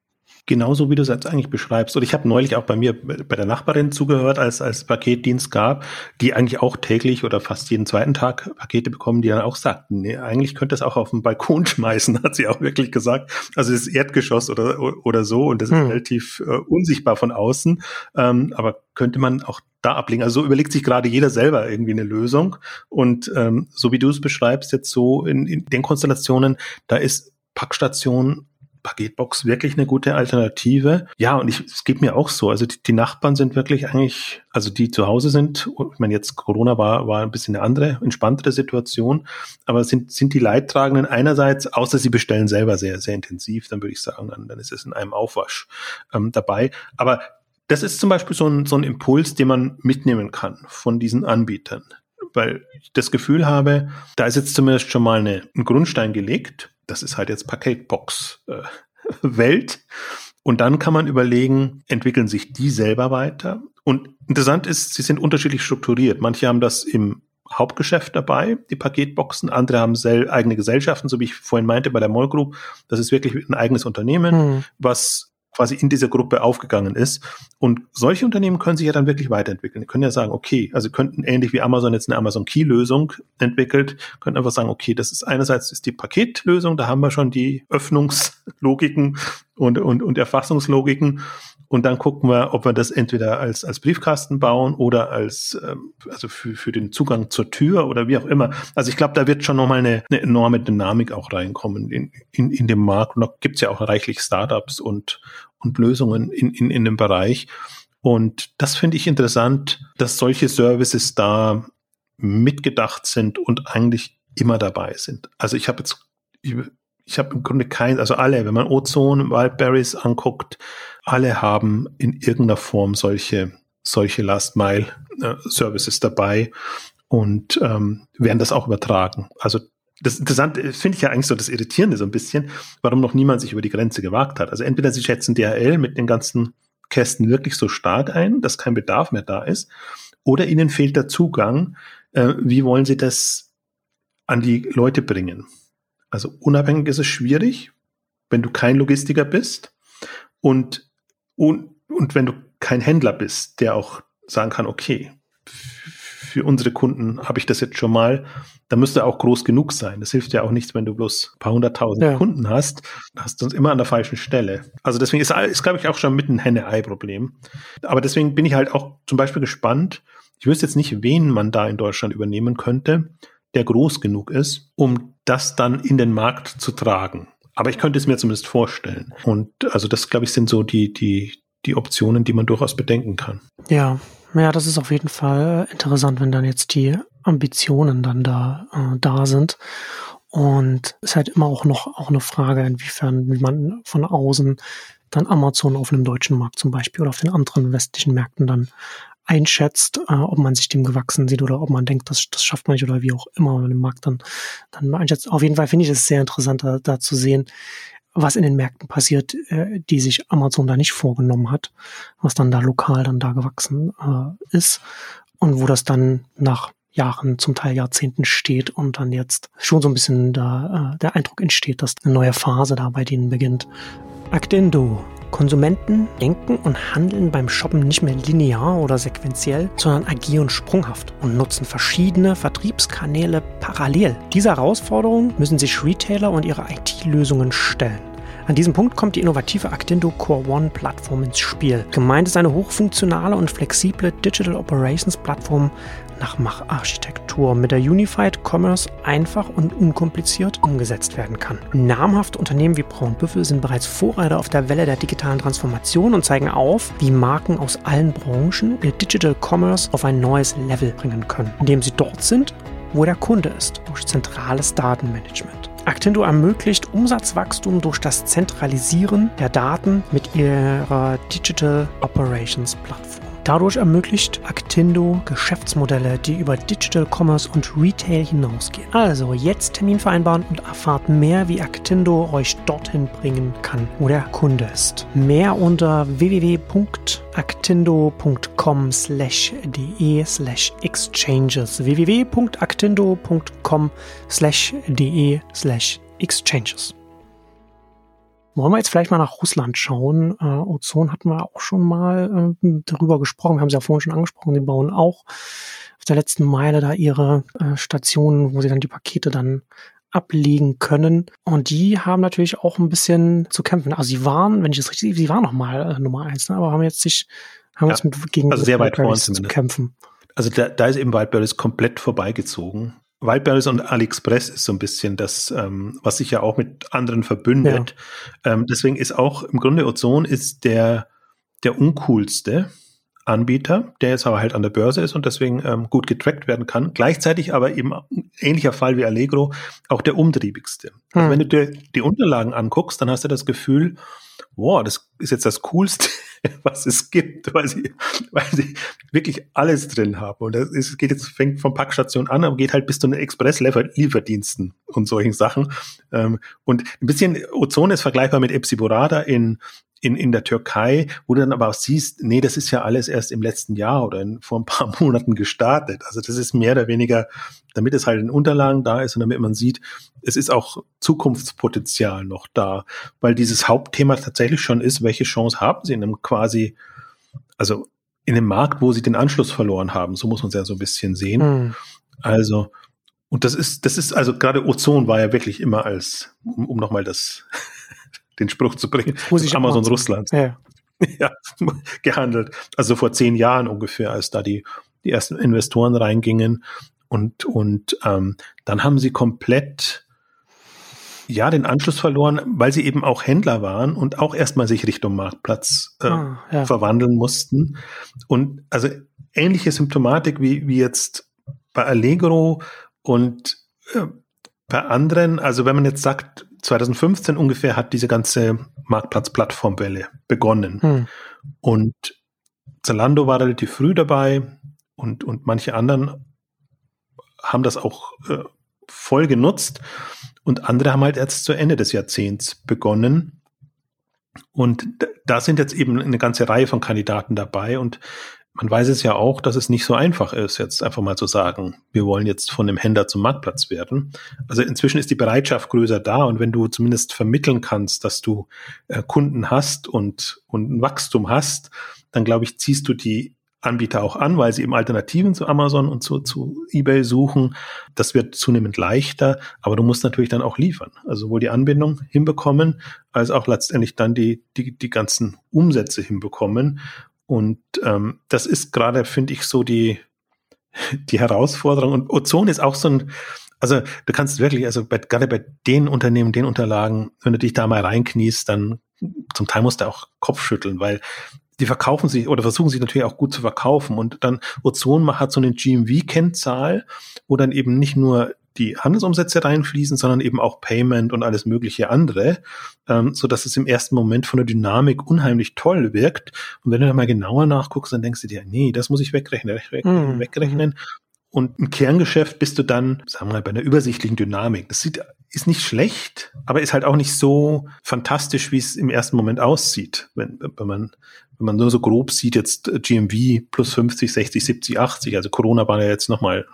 genauso wie du es jetzt eigentlich beschreibst. Und ich habe neulich auch bei mir bei der Nachbarin zugehört, als als Paketdienst gab, die eigentlich auch täglich oder fast jeden zweiten Tag Pakete bekommen, die dann auch sagten, nee, eigentlich könnte es auch auf den Balkon schmeißen, hat sie auch wirklich gesagt. Also das Erdgeschoss oder oder so und das hm. ist relativ äh, unsichtbar von außen, ähm, aber könnte man auch da ablegen. Also so überlegt sich gerade jeder selber irgendwie eine Lösung. Und ähm, so wie du es beschreibst, jetzt so in, in den Konstellationen, da ist Packstation Paketbox wirklich eine gute Alternative. Ja, und ich, es geht mir auch so. Also die, die, Nachbarn sind wirklich eigentlich, also die zu Hause sind, ich meine, jetzt Corona war, war ein bisschen eine andere, entspanntere Situation, aber sind, sind die Leidtragenden einerseits, außer sie bestellen selber sehr, sehr intensiv, dann würde ich sagen, dann, dann ist es in einem Aufwasch ähm, dabei. Aber das ist zum Beispiel so ein, so ein Impuls, den man mitnehmen kann von diesen Anbietern. Weil ich das Gefühl habe, da ist jetzt zumindest schon mal eine, ein Grundstein gelegt das ist halt jetzt Paketbox-Welt. Äh, und dann kann man überlegen, entwickeln sich die selber weiter? Und interessant ist, sie sind unterschiedlich strukturiert. Manche haben das im Hauptgeschäft dabei, die Paketboxen. Andere haben eigene Gesellschaften, so wie ich vorhin meinte bei der Moll Group. Das ist wirklich ein eigenes Unternehmen, hm. was quasi in dieser Gruppe aufgegangen ist. Und solche Unternehmen können sich ja dann wirklich weiterentwickeln. Die können ja sagen, okay, also könnten ähnlich wie Amazon jetzt eine Amazon Key Lösung entwickelt, können einfach sagen, okay, das ist einerseits ist die Paketlösung, da haben wir schon die Öffnungslogiken und, und, und Erfassungslogiken und dann gucken wir, ob wir das entweder als, als Briefkasten bauen oder als, ähm, also für, für den Zugang zur Tür oder wie auch immer. Also ich glaube, da wird schon nochmal eine, eine enorme Dynamik auch reinkommen in, in, in dem Markt. Und da gibt's ja auch reichlich Startups und, und Lösungen in, in, in dem Bereich. Und das finde ich interessant, dass solche Services da mitgedacht sind und eigentlich immer dabei sind. Also ich habe jetzt, ich, ich habe im Grunde kein, also alle, wenn man Ozone, Wildberries anguckt, alle haben in irgendeiner Form solche, solche Last Mile äh, Services dabei und ähm, werden das auch übertragen. Also das Interessante finde ich ja eigentlich so das Irritierende so ein bisschen, warum noch niemand sich über die Grenze gewagt hat. Also entweder sie schätzen DHL mit den ganzen Kästen wirklich so stark ein, dass kein Bedarf mehr da ist, oder ihnen fehlt der Zugang. Äh, wie wollen sie das an die Leute bringen? Also unabhängig ist es schwierig, wenn du kein Logistiker bist und, und, und wenn du kein Händler bist, der auch sagen kann, okay, für unsere Kunden habe ich das jetzt schon mal, da müsste auch groß genug sein. Das hilft ja auch nichts, wenn du bloß ein paar hunderttausend ja. Kunden hast, hast du uns immer an der falschen Stelle. Also deswegen ist, ist glaube ich, auch schon mit ein Henne-Ei-Problem. Aber deswegen bin ich halt auch zum Beispiel gespannt. Ich wüsste jetzt nicht, wen man da in Deutschland übernehmen könnte, der groß genug ist, um das dann in den Markt zu tragen. Aber ich könnte es mir zumindest vorstellen. Und also das, glaube ich, sind so die, die, die Optionen, die man durchaus bedenken kann. Ja, Ja, das ist auf jeden Fall interessant, wenn dann jetzt die Ambitionen dann da, äh, da sind. Und es ist halt immer auch noch auch eine Frage, inwiefern wie man von außen dann Amazon auf einem deutschen Markt zum Beispiel oder auf den anderen westlichen Märkten dann einschätzt, äh, ob man sich dem gewachsen sieht oder ob man denkt, das, das schafft man nicht oder wie auch immer man den Markt dann, dann einschätzt. Auf jeden Fall finde ich es sehr interessant, da, da zu sehen, was in den Märkten passiert, äh, die sich Amazon da nicht vorgenommen hat, was dann da lokal dann da gewachsen äh, ist und wo das dann nach Jahren, zum Teil Jahrzehnten steht und dann jetzt schon so ein bisschen da, äh, der Eindruck entsteht, dass eine neue Phase da bei denen beginnt. Actendo. Konsumenten denken und handeln beim Shoppen nicht mehr linear oder sequenziell, sondern agieren sprunghaft und nutzen verschiedene Vertriebskanäle parallel. Dieser Herausforderung müssen sich Retailer und ihre IT-Lösungen stellen. An diesem Punkt kommt die innovative Actindo Core One Plattform ins Spiel. Gemeint ist eine hochfunktionale und flexible Digital Operations Plattform nach Macharchitektur, mit der Unified Commerce einfach und unkompliziert umgesetzt werden kann. Namhafte Unternehmen wie Braunbüffel sind bereits Vorreiter auf der Welle der digitalen Transformation und zeigen auf, wie Marken aus allen Branchen ihr Digital Commerce auf ein neues Level bringen können, indem sie dort sind, wo der Kunde ist, durch zentrales Datenmanagement. Actendo ermöglicht Umsatzwachstum durch das Zentralisieren der Daten mit ihrer Digital Operations Plattform. Dadurch ermöglicht Actindo Geschäftsmodelle, die über Digital Commerce und Retail hinausgehen. Also jetzt Termin vereinbaren und erfahrt mehr, wie Actindo euch dorthin bringen kann, wo der Kunde ist. Mehr unter www.actindo.com slash exchanges www.actindo.com slash de slash exchanges. Wollen wir jetzt vielleicht mal nach Russland schauen? Äh, Ozon hatten wir auch schon mal äh, darüber gesprochen. Wir haben sie ja vorhin schon angesprochen. Die bauen auch auf der letzten Meile da ihre äh, Stationen, wo sie dann die Pakete dann ablegen können. Und die haben natürlich auch ein bisschen zu kämpfen. Also sie waren, wenn ich das richtig, sie waren noch mal äh, Nummer eins, ne? aber haben jetzt sich, haben ja, jetzt mit gegen also sehr weit vorne zu kämpfen. Also da, da ist eben Wildberries komplett vorbeigezogen. Wildberries und AliExpress ist so ein bisschen das, ähm, was sich ja auch mit anderen verbündet. Ja. Ähm, deswegen ist auch im Grunde Ozon ist der, der uncoolste Anbieter, der jetzt aber halt an der Börse ist und deswegen ähm, gut getrackt werden kann. Gleichzeitig aber eben ähnlicher Fall wie Allegro auch der umtriebigste. Also hm. Also wenn du dir die Unterlagen anguckst, dann hast du das Gefühl, wow, das ist jetzt das Coolste, was es gibt, weil sie, weil sie wirklich alles drin haben. Und das ist, geht jetzt, fängt von Packstation an, aber geht halt bis zu den Express-Lieferdiensten und solchen Sachen. Ähm, und ein bisschen Ozone ist vergleichbar mit Epsiborada in, in, in der Türkei, wo du dann aber auch siehst, nee, das ist ja alles erst im letzten Jahr oder in, vor ein paar Monaten gestartet. Also das ist mehr oder weniger, damit es halt in Unterlagen da ist und damit man sieht, es ist auch Zukunftspotenzial noch da, weil dieses Hauptthema tatsächlich schon ist, welche Chance haben sie in einem quasi, also in einem Markt, wo sie den Anschluss verloren haben. So muss man es ja so ein bisschen sehen. Mhm. Also, und das ist, das ist, also gerade Ozon war ja wirklich immer als, um, um nochmal das den Spruch zu bringen, das Amazon Russlands. Ja. ja, gehandelt. Also vor zehn Jahren ungefähr, als da die, die ersten Investoren reingingen. Und, und ähm, dann haben sie komplett ja, den Anschluss verloren, weil sie eben auch Händler waren und auch erstmal sich Richtung Marktplatz äh, ah, ja. verwandeln mussten. Und also ähnliche Symptomatik wie, wie jetzt bei Allegro und äh, bei anderen, also wenn man jetzt sagt, 2015 ungefähr hat diese ganze Marktplatz-Plattformwelle begonnen. Hm. Und Zalando war relativ früh dabei und, und manche anderen haben das auch äh, voll genutzt und andere haben halt erst zu Ende des Jahrzehnts begonnen. Und da sind jetzt eben eine ganze Reihe von Kandidaten dabei und man weiß es ja auch, dass es nicht so einfach ist, jetzt einfach mal zu sagen, wir wollen jetzt von dem Händler zum Marktplatz werden. Also inzwischen ist die Bereitschaft größer da und wenn du zumindest vermitteln kannst, dass du äh, Kunden hast und, und ein Wachstum hast, dann glaube ich, ziehst du die Anbieter auch an, weil sie eben Alternativen zu Amazon und zu, zu eBay suchen. Das wird zunehmend leichter, aber du musst natürlich dann auch liefern. Also sowohl die Anbindung hinbekommen, als auch letztendlich dann die, die, die ganzen Umsätze hinbekommen. Und ähm, das ist gerade, finde ich, so die, die Herausforderung. Und Ozon ist auch so ein, also du kannst wirklich, also bei, gerade bei den Unternehmen, den Unterlagen, wenn du dich da mal reinkniest, dann zum Teil musst du auch Kopf schütteln, weil die verkaufen sich oder versuchen sich natürlich auch gut zu verkaufen. Und dann Ozon hat so eine GMV-Kennzahl, wo dann eben nicht nur die Handelsumsätze reinfließen, sondern eben auch Payment und alles mögliche andere, ähm, so dass es im ersten Moment von der Dynamik unheimlich toll wirkt. Und wenn du da mal genauer nachguckst, dann denkst du dir, nee, das muss ich wegrechnen, wegrechnen, mm. wegrechnen. Und im Kerngeschäft bist du dann, sagen wir mal, bei einer übersichtlichen Dynamik. Das sieht, ist nicht schlecht, aber ist halt auch nicht so fantastisch, wie es im ersten Moment aussieht, wenn, wenn man wenn man nur so grob sieht, jetzt äh, GMV plus 50, 60, 70, 80, also Corona war ja jetzt nochmal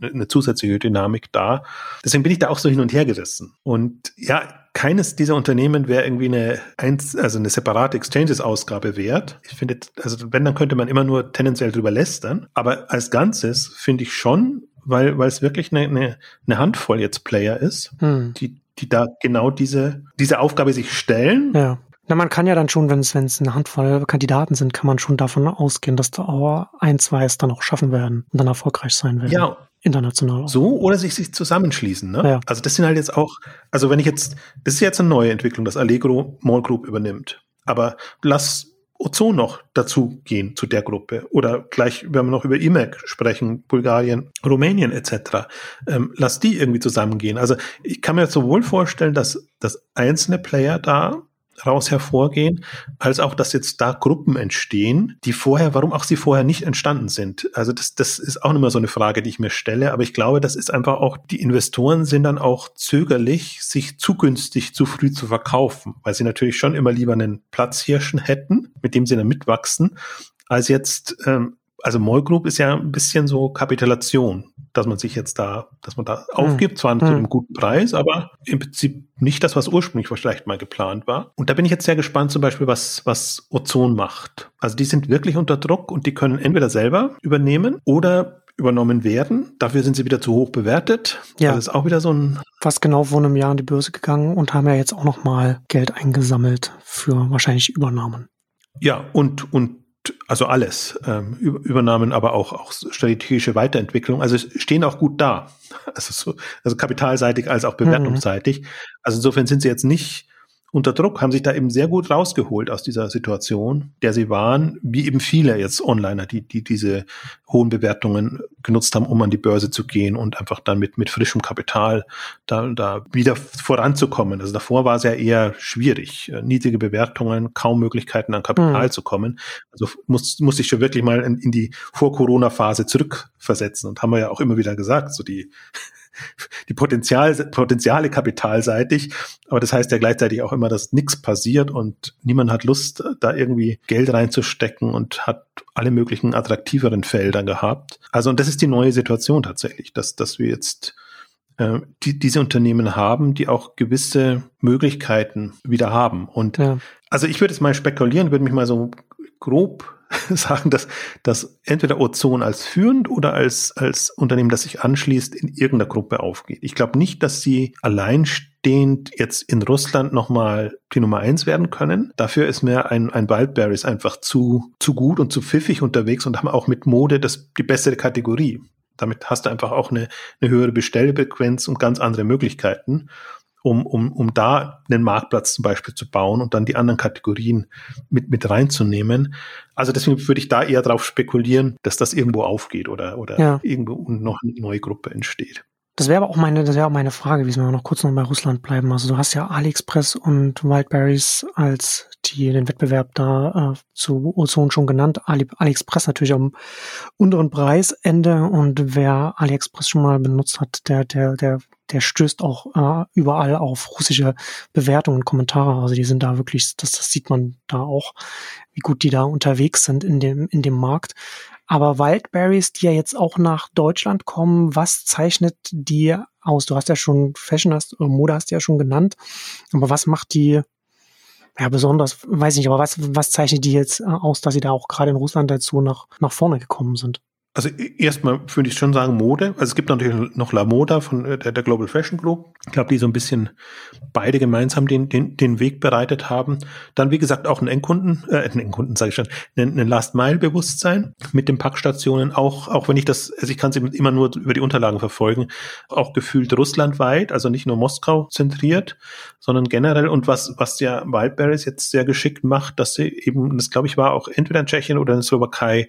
eine zusätzliche Dynamik da. Deswegen bin ich da auch so hin und her gerissen. Und ja, keines dieser Unternehmen wäre irgendwie eine, also eine separate Exchanges-Ausgabe wert. Ich finde, also wenn, dann könnte man immer nur tendenziell drüber lästern. Aber als Ganzes finde ich schon, weil, weil es wirklich eine, eine, eine Handvoll jetzt Player ist, hm. die, die da genau diese, diese Aufgabe sich stellen. Ja. Na, man kann ja dann schon, wenn es wenn es eine Handvoll Kandidaten sind, kann man schon davon ausgehen, dass da auch ein, zwei es dann auch schaffen werden und dann erfolgreich sein werden. Ja. International. Auch. So oder sich, sich zusammenschließen. Ne? Ja. Also das sind halt jetzt auch, also wenn ich jetzt, das ist jetzt eine neue Entwicklung, dass Allegro Mall Group übernimmt. Aber lass Ozon noch dazu gehen zu der Gruppe oder gleich, wenn wir noch über IMEC sprechen, Bulgarien, Rumänien etc. Ähm, lass die irgendwie zusammengehen. Also ich kann mir sowohl vorstellen, dass, dass einzelne Player da raus hervorgehen, als auch, dass jetzt da Gruppen entstehen, die vorher, warum auch sie vorher nicht entstanden sind. Also das, das ist auch immer so eine Frage, die ich mir stelle. Aber ich glaube, das ist einfach auch, die Investoren sind dann auch zögerlich, sich zu günstig zu früh zu verkaufen, weil sie natürlich schon immer lieber einen Platzhirschen hätten, mit dem sie dann mitwachsen, als jetzt ähm, also Moll Group ist ja ein bisschen so Kapitulation, dass man sich jetzt da, dass man da aufgibt, zwar hm. zu einem guten Preis, aber im Prinzip nicht das, was ursprünglich vielleicht mal geplant war. Und da bin ich jetzt sehr gespannt, zum Beispiel, was, was Ozon macht. Also die sind wirklich unter Druck und die können entweder selber übernehmen oder übernommen werden. Dafür sind sie wieder zu hoch bewertet. Ja. Das ist auch wieder so ein. Fast genau vor einem Jahr an die Börse gegangen und haben ja jetzt auch nochmal Geld eingesammelt für wahrscheinlich Übernahmen. Ja, und, und also alles, ähm, Übernahmen, aber auch, auch strategische Weiterentwicklung. Also stehen auch gut da. Also, so, also kapitalseitig als auch bewertungsseitig. Mhm. Also insofern sind sie jetzt nicht unter Druck, haben sich da eben sehr gut rausgeholt aus dieser Situation, der sie waren, wie eben viele jetzt Onliner, die, die diese hohen Bewertungen genutzt haben, um an die Börse zu gehen und einfach dann mit, mit frischem Kapital da, da wieder voranzukommen. Also davor war es ja eher schwierig. Äh, niedrige Bewertungen, kaum Möglichkeiten an Kapital mhm. zu kommen. Also muss, muss ich schon wirklich mal in, in die Vor-Corona-Phase zurückversetzen und haben wir ja auch immer wieder gesagt, so die die Potenzial, Potenziale kapitalseitig. Aber das heißt ja gleichzeitig auch immer, dass nichts passiert und niemand hat Lust, da irgendwie Geld reinzustecken und hat alle möglichen attraktiveren Felder gehabt. Also, und das ist die neue Situation tatsächlich, dass, dass wir jetzt äh, die, diese Unternehmen haben, die auch gewisse Möglichkeiten wieder haben. Und ja. also ich würde jetzt mal spekulieren, würde mich mal so grob sagen, dass, dass entweder Ozon als führend oder als, als Unternehmen, das sich anschließt, in irgendeiner Gruppe aufgeht. Ich glaube nicht, dass sie alleinstehend jetzt in Russland nochmal die Nummer eins werden können. Dafür ist mir ein, ein Wildberries einfach zu, zu gut und zu pfiffig unterwegs und haben auch mit Mode das, die bessere Kategorie. Damit hast du einfach auch eine, eine höhere Bestellfrequenz und ganz andere Möglichkeiten um, um, um da einen Marktplatz zum Beispiel zu bauen und dann die anderen Kategorien mit, mit reinzunehmen. Also deswegen würde ich da eher darauf spekulieren, dass das irgendwo aufgeht oder, oder ja. irgendwo noch eine neue Gruppe entsteht. Das wäre aber auch meine, das wäre auch meine Frage, wie wir noch kurz noch bei Russland bleiben. Also du hast ja AliExpress und Wildberries als die den Wettbewerb da äh, zu Ozon schon genannt. Ali, AliExpress natürlich am unteren Preisende und wer AliExpress schon mal benutzt hat, der der der der stößt auch äh, überall auf russische Bewertungen und Kommentare. Also die sind da wirklich, das, das sieht man da auch, wie gut die da unterwegs sind in dem in dem Markt. Aber Wildberries, die ja jetzt auch nach Deutschland kommen, was zeichnet die aus? Du hast ja schon Fashion, hast, Mode hast du ja schon genannt. Aber was macht die, ja, besonders, weiß nicht, aber was, was zeichnet die jetzt äh, aus, dass sie da auch gerade in Russland dazu nach, nach vorne gekommen sind? Also erstmal würde ich schon sagen Mode. Also es gibt natürlich noch La Moda von äh, der, der Global Fashion Group. Ich glaube, die so ein bisschen beide gemeinsam den, den, den Weg bereitet haben. Dann, wie gesagt, auch ein Endkunden, äh, ein Endkunden sage ich schon, ein, ein Last-Mile-Bewusstsein mit den Packstationen. Auch, auch wenn ich das, also ich kann es immer nur über die Unterlagen verfolgen, auch gefühlt russlandweit, also nicht nur Moskau zentriert, sondern generell. Und was, was ja Wildberries jetzt sehr geschickt macht, dass sie eben, das glaube ich war auch entweder in Tschechien oder in Slowakei,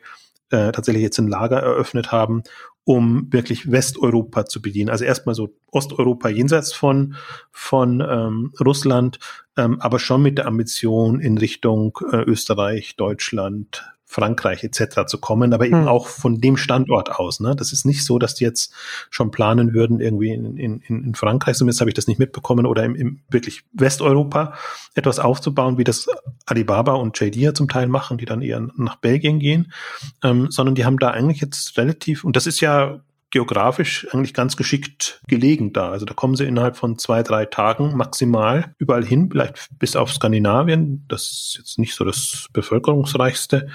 äh, tatsächlich jetzt ein Lager eröffnet haben, um wirklich Westeuropa zu bedienen. Also erstmal so Osteuropa jenseits von, von ähm, Russland, ähm, aber schon mit der Ambition in Richtung äh, Österreich, Deutschland, Frankreich etc. zu kommen, aber eben hm. auch von dem Standort aus. Ne? Das ist nicht so, dass die jetzt schon planen würden, irgendwie in, in, in Frankreich, zumindest habe ich das nicht mitbekommen, oder im, im wirklich Westeuropa etwas aufzubauen, wie das Alibaba und JD zum Teil machen, die dann eher nach Belgien gehen, ähm, sondern die haben da eigentlich jetzt relativ, und das ist ja geografisch eigentlich ganz geschickt gelegen da. Also da kommen sie innerhalb von zwei, drei Tagen maximal überall hin, vielleicht bis auf Skandinavien, das jetzt nicht so das bevölkerungsreichste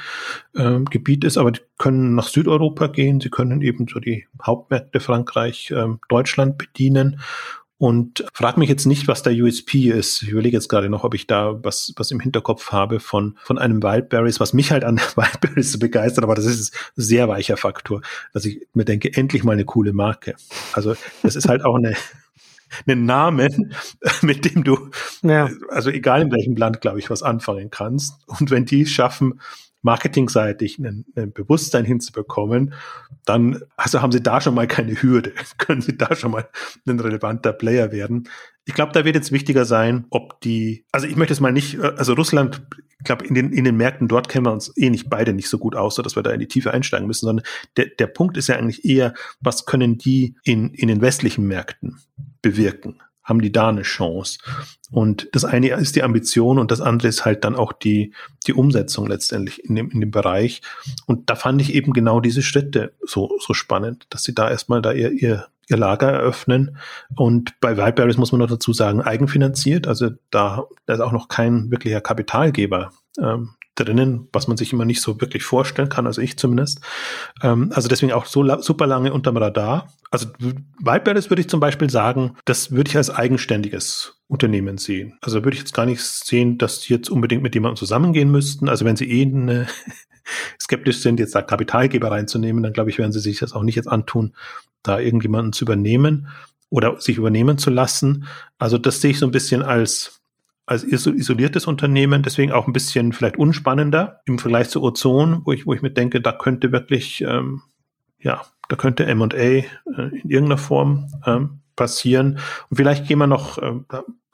äh, Gebiet ist, aber die können nach Südeuropa gehen, sie können eben so die Hauptmärkte Frankreich, äh, Deutschland bedienen und frag mich jetzt nicht, was der USP ist. Ich überlege jetzt gerade noch, ob ich da was, was im Hinterkopf habe von, von einem Wildberries, was mich halt an Wildberries so begeistert, aber das ist ein sehr weicher Faktor, dass ich mir denke, endlich mal eine coole Marke. Also das ist halt auch eine, einen Namen, mit dem du, ja. also egal in welchem Land, glaube ich, was anfangen kannst. Und wenn die es schaffen, marketingseitig ein, ein Bewusstsein hinzubekommen, dann also haben sie da schon mal keine Hürde, können sie da schon mal ein relevanter Player werden. Ich glaube, da wird jetzt wichtiger sein, ob die, also ich möchte es mal nicht, also Russland, ich glaube, in den, in den Märkten dort kennen wir uns eh nicht beide nicht so gut aus, so dass wir da in die Tiefe einsteigen müssen, sondern der, der Punkt ist ja eigentlich eher, was können die in, in den westlichen Märkten bewirken? Haben die da eine Chance. Und das eine ist die Ambition und das andere ist halt dann auch die, die Umsetzung letztendlich in dem, in dem Bereich. Und da fand ich eben genau diese Schritte so, so spannend, dass sie da erstmal da ihr, ihr, ihr Lager eröffnen. Und bei Wildberries muss man noch dazu sagen, eigenfinanziert. Also da, da ist auch noch kein wirklicher Kapitalgeber ähm, drinnen, was man sich immer nicht so wirklich vorstellen kann, also ich zumindest. Ähm, also deswegen auch so la super lange unterm Radar. Also Wildberries würde ich zum Beispiel sagen, das würde ich als eigenständiges Unternehmen sehen. Also würde ich jetzt gar nicht sehen, dass die jetzt unbedingt mit jemandem zusammengehen müssten. Also wenn sie eh eine skeptisch sind, jetzt da Kapitalgeber reinzunehmen, dann glaube ich, werden sie sich das auch nicht jetzt antun, da irgendjemanden zu übernehmen oder sich übernehmen zu lassen. Also das sehe ich so ein bisschen als als isoliertes Unternehmen, deswegen auch ein bisschen vielleicht unspannender im Vergleich zu Ozon, wo ich, wo ich mir denke, da könnte wirklich, ähm, ja, da könnte M&A äh, in irgendeiner Form ähm, passieren. Und vielleicht gehen wir noch äh,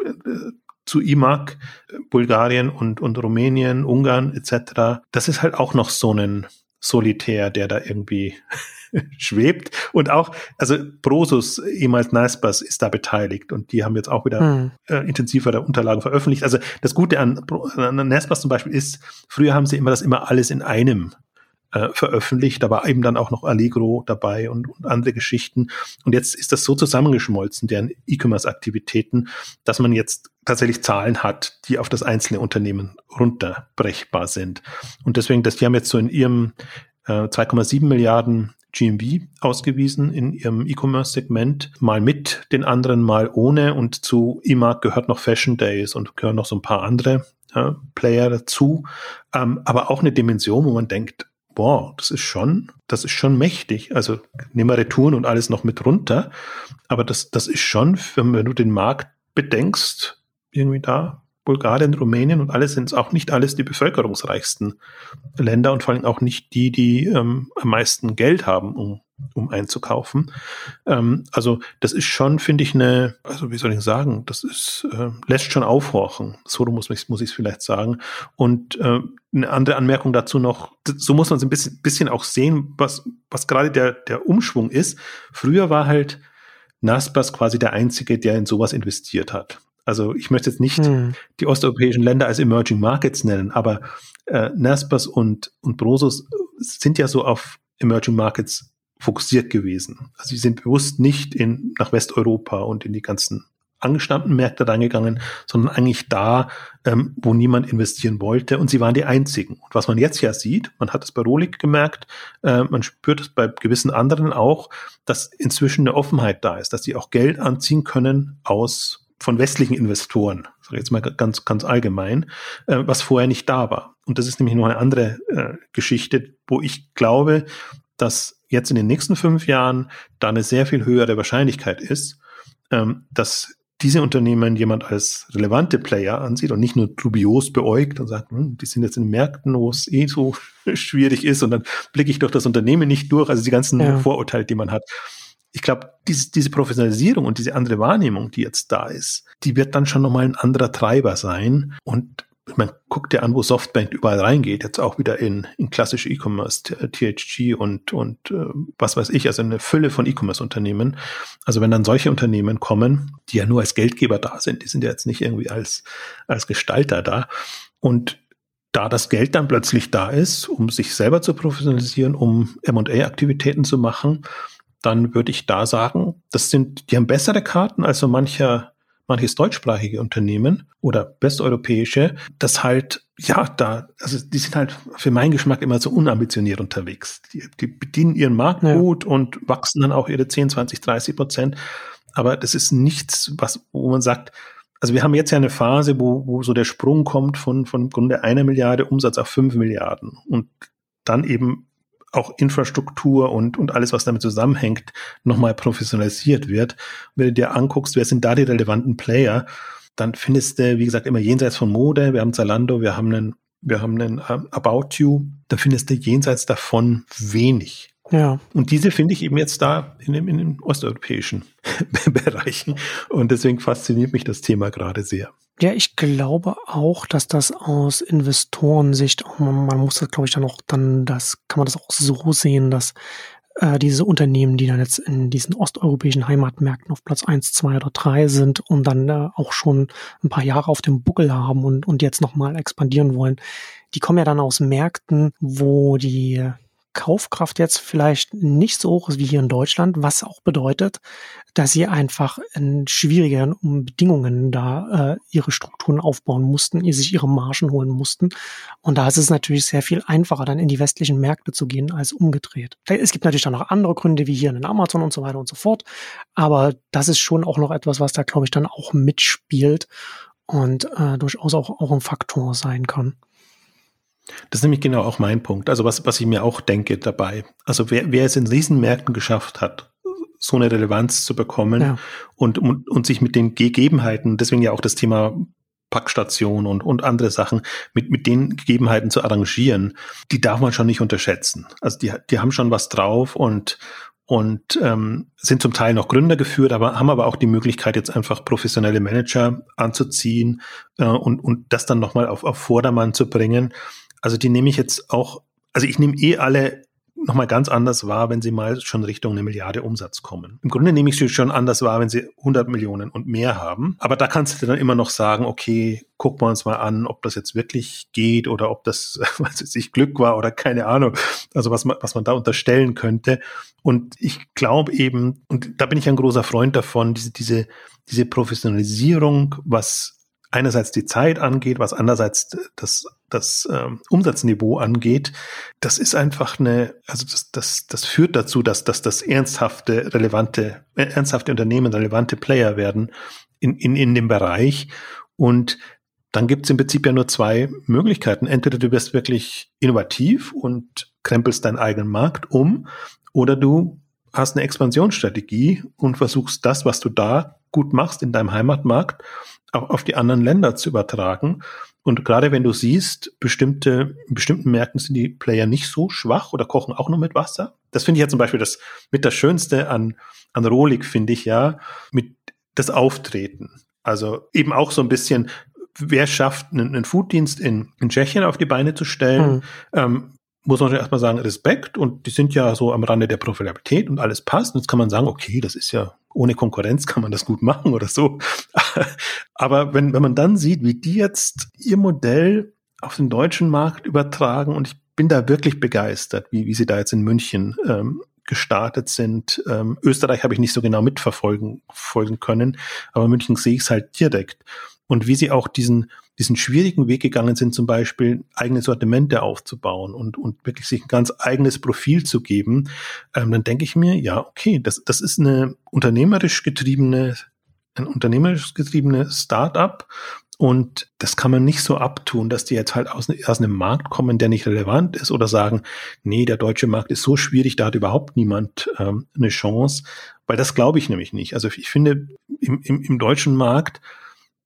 äh, zu IMAG, Bulgarien und, und Rumänien, Ungarn etc. Das ist halt auch noch so ein Solitär, der da irgendwie schwebt. Und auch, also Prosus, ehemals Naspas, ist da beteiligt und die haben jetzt auch wieder hm. äh, intensivere Unterlagen veröffentlicht. Also das Gute an, an Naspas zum Beispiel ist, früher haben sie immer das immer alles in einem äh, veröffentlicht, war eben dann auch noch Allegro dabei und, und andere Geschichten. Und jetzt ist das so zusammengeschmolzen, deren E-Commerce-Aktivitäten, dass man jetzt tatsächlich Zahlen hat, die auf das einzelne Unternehmen runterbrechbar sind. Und deswegen, dass die haben jetzt so in ihrem äh, 2,7 Milliarden GMV ausgewiesen in ihrem E-Commerce-Segment, mal mit den anderen, mal ohne. Und zu eMark gehört noch Fashion Days und gehören noch so ein paar andere äh, Player dazu. Ähm, aber auch eine Dimension, wo man denkt, boah, das ist schon, das ist schon mächtig. Also nehmen wir Retouren und alles noch mit runter. Aber das, das ist schon, wenn, wenn du den Markt bedenkst, irgendwie da Bulgarien, Rumänien und alles sind auch nicht alles die bevölkerungsreichsten Länder und vor allem auch nicht die, die ähm, am meisten Geld haben, um, um einzukaufen. Ähm, also das ist schon, finde ich, eine, also wie soll ich sagen, das ist, äh, lässt schon aufhorchen. So muss ich muss ich es vielleicht sagen. Und äh, eine andere Anmerkung dazu noch, so muss man es ein bisschen, bisschen auch sehen, was, was gerade der, der Umschwung ist. Früher war halt Naspas quasi der Einzige, der in sowas investiert hat. Also ich möchte jetzt nicht hm. die osteuropäischen Länder als Emerging Markets nennen, aber äh, Naspers und, und Brosos sind ja so auf Emerging Markets fokussiert gewesen. Also sie sind bewusst nicht in, nach Westeuropa und in die ganzen angestammten Märkte reingegangen, sondern eigentlich da, ähm, wo niemand investieren wollte und sie waren die einzigen. Und was man jetzt ja sieht, man hat es bei Rolik gemerkt, äh, man spürt es bei gewissen anderen auch, dass inzwischen eine Offenheit da ist, dass sie auch Geld anziehen können aus von westlichen Investoren, sage jetzt mal ganz, ganz allgemein, äh, was vorher nicht da war. Und das ist nämlich noch eine andere äh, Geschichte, wo ich glaube, dass jetzt in den nächsten fünf Jahren da eine sehr viel höhere Wahrscheinlichkeit ist, ähm, dass diese Unternehmen jemand als relevante Player ansieht und nicht nur dubios beäugt und sagt, hm, die sind jetzt in Märkten, wo es eh so schwierig ist und dann blicke ich doch das Unternehmen nicht durch, also die ganzen ja. Vorurteile, die man hat. Ich glaube, diese, diese Professionalisierung und diese andere Wahrnehmung, die jetzt da ist, die wird dann schon nochmal ein anderer Treiber sein und man guckt ja an, wo Softbank überall reingeht, jetzt auch wieder in, in klassische E-Commerce, THG und, und äh, was weiß ich, also eine Fülle von E-Commerce-Unternehmen. Also wenn dann solche Unternehmen kommen, die ja nur als Geldgeber da sind, die sind ja jetzt nicht irgendwie als, als Gestalter da. Und da das Geld dann plötzlich da ist, um sich selber zu professionalisieren, um M&A-Aktivitäten zu machen, dann würde ich da sagen, das sind, die haben bessere Karten als so mancher manches deutschsprachige Unternehmen oder westeuropäische, das halt, ja, da, also die sind halt für meinen Geschmack immer so unambitioniert unterwegs. Die, die bedienen ihren Markt ja. gut und wachsen dann auch ihre 10, 20, 30 Prozent. Aber das ist nichts, was, wo man sagt, also wir haben jetzt ja eine Phase, wo, wo so der Sprung kommt von, von im Grunde einer Milliarde Umsatz auf fünf Milliarden und dann eben auch Infrastruktur und, und alles, was damit zusammenhängt, nochmal professionalisiert wird. wenn du dir anguckst, wer sind da die relevanten Player, dann findest du, wie gesagt, immer jenseits von Mode. Wir haben Zalando, wir haben einen, wir haben einen uh, About You. Da findest du jenseits davon wenig. Ja. Und diese finde ich eben jetzt da in, dem, in den osteuropäischen Bereichen. Und deswegen fasziniert mich das Thema gerade sehr. Ja, ich glaube auch, dass das aus Investorensicht, man, man muss das, glaube ich, dann auch dann, das kann man das auch so sehen, dass äh, diese Unternehmen, die dann jetzt in diesen osteuropäischen Heimatmärkten auf Platz eins, zwei oder drei sind und dann äh, auch schon ein paar Jahre auf dem Buckel haben und, und jetzt nochmal expandieren wollen, die kommen ja dann aus Märkten, wo die Kaufkraft jetzt vielleicht nicht so hoch ist wie hier in Deutschland, was auch bedeutet, dass sie einfach in schwierigeren Bedingungen da äh, ihre Strukturen aufbauen mussten, sich ihre Margen holen mussten. Und da ist es natürlich sehr viel einfacher, dann in die westlichen Märkte zu gehen, als umgedreht. Es gibt natürlich dann noch andere Gründe, wie hier in Amazon und so weiter und so fort. Aber das ist schon auch noch etwas, was da, glaube ich, dann auch mitspielt und äh, durchaus auch, auch ein Faktor sein kann. Das ist nämlich genau auch mein Punkt. Also was, was ich mir auch denke dabei. Also wer, wer es in Riesenmärkten geschafft hat, so eine Relevanz zu bekommen ja. und, und, und sich mit den Gegebenheiten, deswegen ja auch das Thema Packstation und, und andere Sachen, mit, mit den Gegebenheiten zu arrangieren, die darf man schon nicht unterschätzen. Also die, die haben schon was drauf und, und ähm, sind zum Teil noch Gründer geführt, aber haben aber auch die Möglichkeit, jetzt einfach professionelle Manager anzuziehen äh, und, und das dann nochmal auf, auf Vordermann zu bringen. Also die nehme ich jetzt auch, also ich nehme eh alle nochmal ganz anders wahr, wenn sie mal schon Richtung eine Milliarde Umsatz kommen. Im Grunde nehme ich sie schon anders wahr, wenn sie 100 Millionen und mehr haben. Aber da kannst du dann immer noch sagen, okay, gucken wir uns mal an, ob das jetzt wirklich geht oder ob das, was weiß ich, Glück war oder keine Ahnung. Also was man, was man da unterstellen könnte. Und ich glaube eben, und da bin ich ein großer Freund davon, diese, diese, diese Professionalisierung, was einerseits die Zeit angeht, was andererseits das, das ähm, Umsatzniveau angeht, das ist einfach eine, also das, das, das führt dazu, dass, dass das ernsthafte, relevante, äh, ernsthafte Unternehmen relevante Player werden in, in, in dem Bereich. Und dann gibt es im Prinzip ja nur zwei Möglichkeiten. Entweder du wirst wirklich innovativ und krempelst deinen eigenen Markt um, oder du hast eine Expansionsstrategie und versuchst das, was du da gut machst in deinem Heimatmarkt, auch auf die anderen Länder zu übertragen. Und gerade wenn du siehst, bestimmte, in bestimmten Märkten sind die Player nicht so schwach oder kochen auch nur mit Wasser. Das finde ich ja zum Beispiel das mit das Schönste an, an Rolik, finde ich ja, mit das Auftreten. Also eben auch so ein bisschen, wer schafft, einen, einen Fooddienst in, in Tschechien auf die Beine zu stellen, mhm. ähm, muss man erstmal sagen, Respekt und die sind ja so am Rande der Profitabilität und alles passt. Und jetzt kann man sagen, okay, das ist ja ohne Konkurrenz kann man das gut machen oder so. Aber wenn, wenn man dann sieht, wie die jetzt ihr Modell auf den deutschen Markt übertragen und ich bin da wirklich begeistert, wie, wie sie da jetzt in München ähm, gestartet sind. Ähm, Österreich habe ich nicht so genau mitverfolgen folgen können, aber München sehe ich es halt direkt. Und wie sie auch diesen, diesen schwierigen Weg gegangen sind, zum Beispiel eigene Sortimente aufzubauen und, und wirklich sich ein ganz eigenes Profil zu geben, ähm, dann denke ich mir, ja, okay, das, das ist eine unternehmerisch getriebene, ein unternehmerisch getriebene Start-up, und das kann man nicht so abtun, dass die jetzt halt aus, aus einem Markt kommen, der nicht relevant ist oder sagen, nee, der deutsche Markt ist so schwierig, da hat überhaupt niemand ähm, eine Chance. Weil das glaube ich nämlich nicht. Also ich finde, im, im, im deutschen Markt,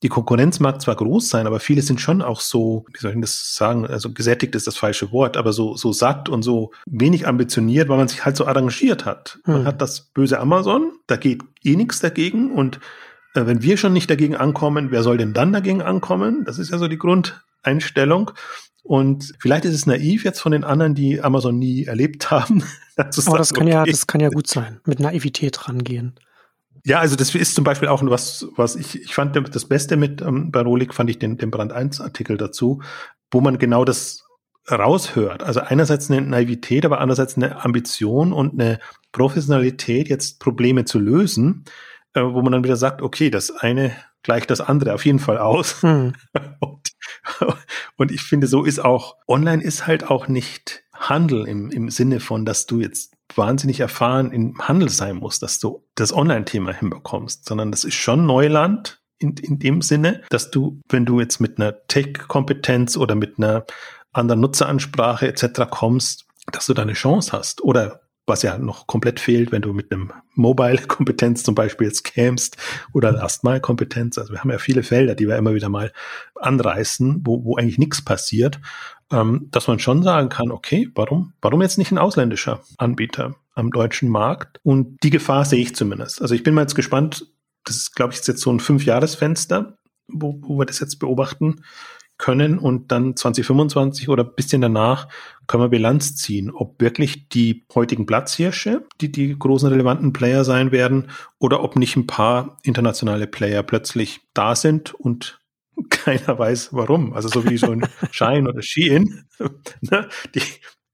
die Konkurrenz mag zwar groß sein, aber viele sind schon auch so, wie soll ich das sagen, also gesättigt ist das falsche Wort, aber so, so satt und so wenig ambitioniert, weil man sich halt so arrangiert hat. Man hm. hat das böse Amazon, da geht eh nichts dagegen und äh, wenn wir schon nicht dagegen ankommen, wer soll denn dann dagegen ankommen? Das ist ja so die Grundeinstellung. Und vielleicht ist es naiv jetzt von den anderen, die Amazon nie erlebt haben. Aber das kann okay. ja, das kann ja gut sein. Mit Naivität rangehen. Ja, also das ist zum Beispiel auch was, was ich, ich fand das Beste mit ähm, bei Rolik fand ich den, den Brand 1 Artikel dazu, wo man genau das raushört. Also einerseits eine Naivität, aber andererseits eine Ambition und eine Professionalität, jetzt Probleme zu lösen äh, wo man dann wieder sagt, okay, das eine gleicht das andere auf jeden Fall aus. Mhm. Und, und, ich finde, so ist auch, online ist halt auch nicht Handel im, im Sinne von, dass du jetzt wahnsinnig erfahren im Handel sein musst, dass du das Online-Thema hinbekommst, sondern das ist schon Neuland in, in dem Sinne, dass du, wenn du jetzt mit einer Tech-Kompetenz oder mit einer anderen Nutzeransprache etc. kommst, dass du da eine Chance hast. Oder was ja noch komplett fehlt, wenn du mit einem Mobile-Kompetenz zum Beispiel jetzt kämst oder Last-Mile-Kompetenz. Also wir haben ja viele Felder, die wir immer wieder mal anreißen, wo, wo eigentlich nichts passiert, ähm, dass man schon sagen kann, okay, warum, warum jetzt nicht ein ausländischer Anbieter am deutschen Markt? Und die Gefahr sehe ich zumindest. Also ich bin mal jetzt gespannt, das ist, glaube ich, jetzt so ein Fünfjahresfenster, wo, wo wir das jetzt beobachten können und dann 2025 oder bisschen danach können wir Bilanz ziehen, ob wirklich die heutigen Platzhirsche, die die großen relevanten Player sein werden, oder ob nicht ein paar internationale Player plötzlich da sind und keiner weiß warum. Also so wie so ein Shine oder Shein. ne? die,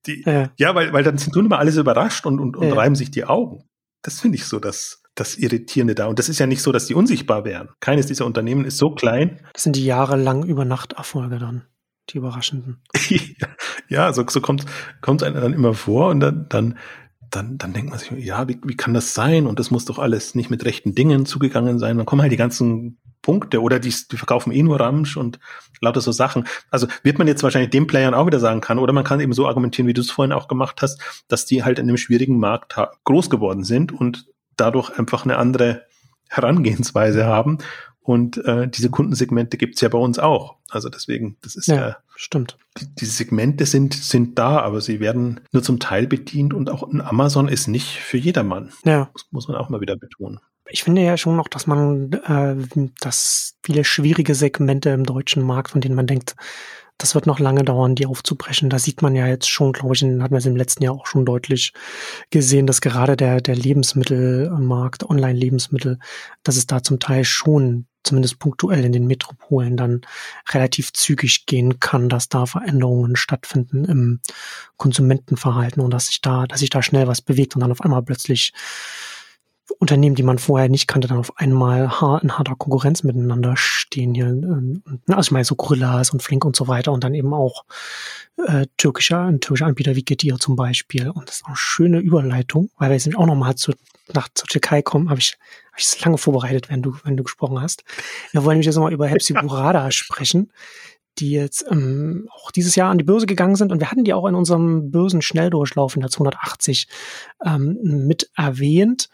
die, ja. ja, weil, weil dann sind nun immer alles überrascht und, und, und ja. reiben sich die Augen. Das finde ich so das, das Irritierende da. Und das ist ja nicht so, dass die unsichtbar wären. Keines dieser Unternehmen ist so klein. Das sind die jahrelang Übernachterfolge dann, die überraschenden. ja, so, so kommt, kommt einer dann immer vor und dann, dann, dann, dann denkt man sich, ja, wie, wie kann das sein? Und das muss doch alles nicht mit rechten Dingen zugegangen sein. Dann kommen halt die ganzen Punkte oder die, die verkaufen eh nur Ramsch und lauter so Sachen. Also wird man jetzt wahrscheinlich den Playern auch wieder sagen kann, oder man kann eben so argumentieren, wie du es vorhin auch gemacht hast, dass die halt in einem schwierigen Markt groß geworden sind und dadurch einfach eine andere Herangehensweise haben. Und äh, diese Kundensegmente gibt's ja bei uns auch. Also deswegen, das ist ja, ja stimmt. Die, diese Segmente sind, sind da, aber sie werden nur zum Teil bedient und auch ein Amazon ist nicht für jedermann. Ja. Das muss man auch mal wieder betonen. Ich finde ja schon noch, dass man, äh, dass viele schwierige Segmente im deutschen Markt, von denen man denkt, das wird noch lange dauern, die aufzubrechen. Da sieht man ja jetzt schon, glaube ich, hatten wir es im letzten Jahr auch schon deutlich gesehen, dass gerade der, der Lebensmittelmarkt, Online-Lebensmittel, dass es da zum Teil schon zumindest punktuell in den Metropolen dann relativ zügig gehen kann, dass da Veränderungen stattfinden im Konsumentenverhalten und dass sich da, dass sich da schnell was bewegt und dann auf einmal plötzlich Unternehmen, die man vorher nicht kannte, dann auf einmal in harter Konkurrenz miteinander stehen hier. Ähm, also ich meine so Gorillas und Flink und so weiter und dann eben auch äh, türkischer, türkischer Anbieter wie Getir zum Beispiel. Und das ist eine schöne Überleitung, weil wir jetzt auch nochmal zu, nach zur Türkei kommen, habe ich, hab ich das lange vorbereitet, wenn du, wenn du gesprochen hast. Wir wollen nämlich jetzt nochmal über Hepsi Burada sprechen die jetzt ähm, auch dieses Jahr an die Börse gegangen sind. Und wir hatten die auch in unserem Börsenschnelldurchlauf in der 280 ähm, mit erwähnt.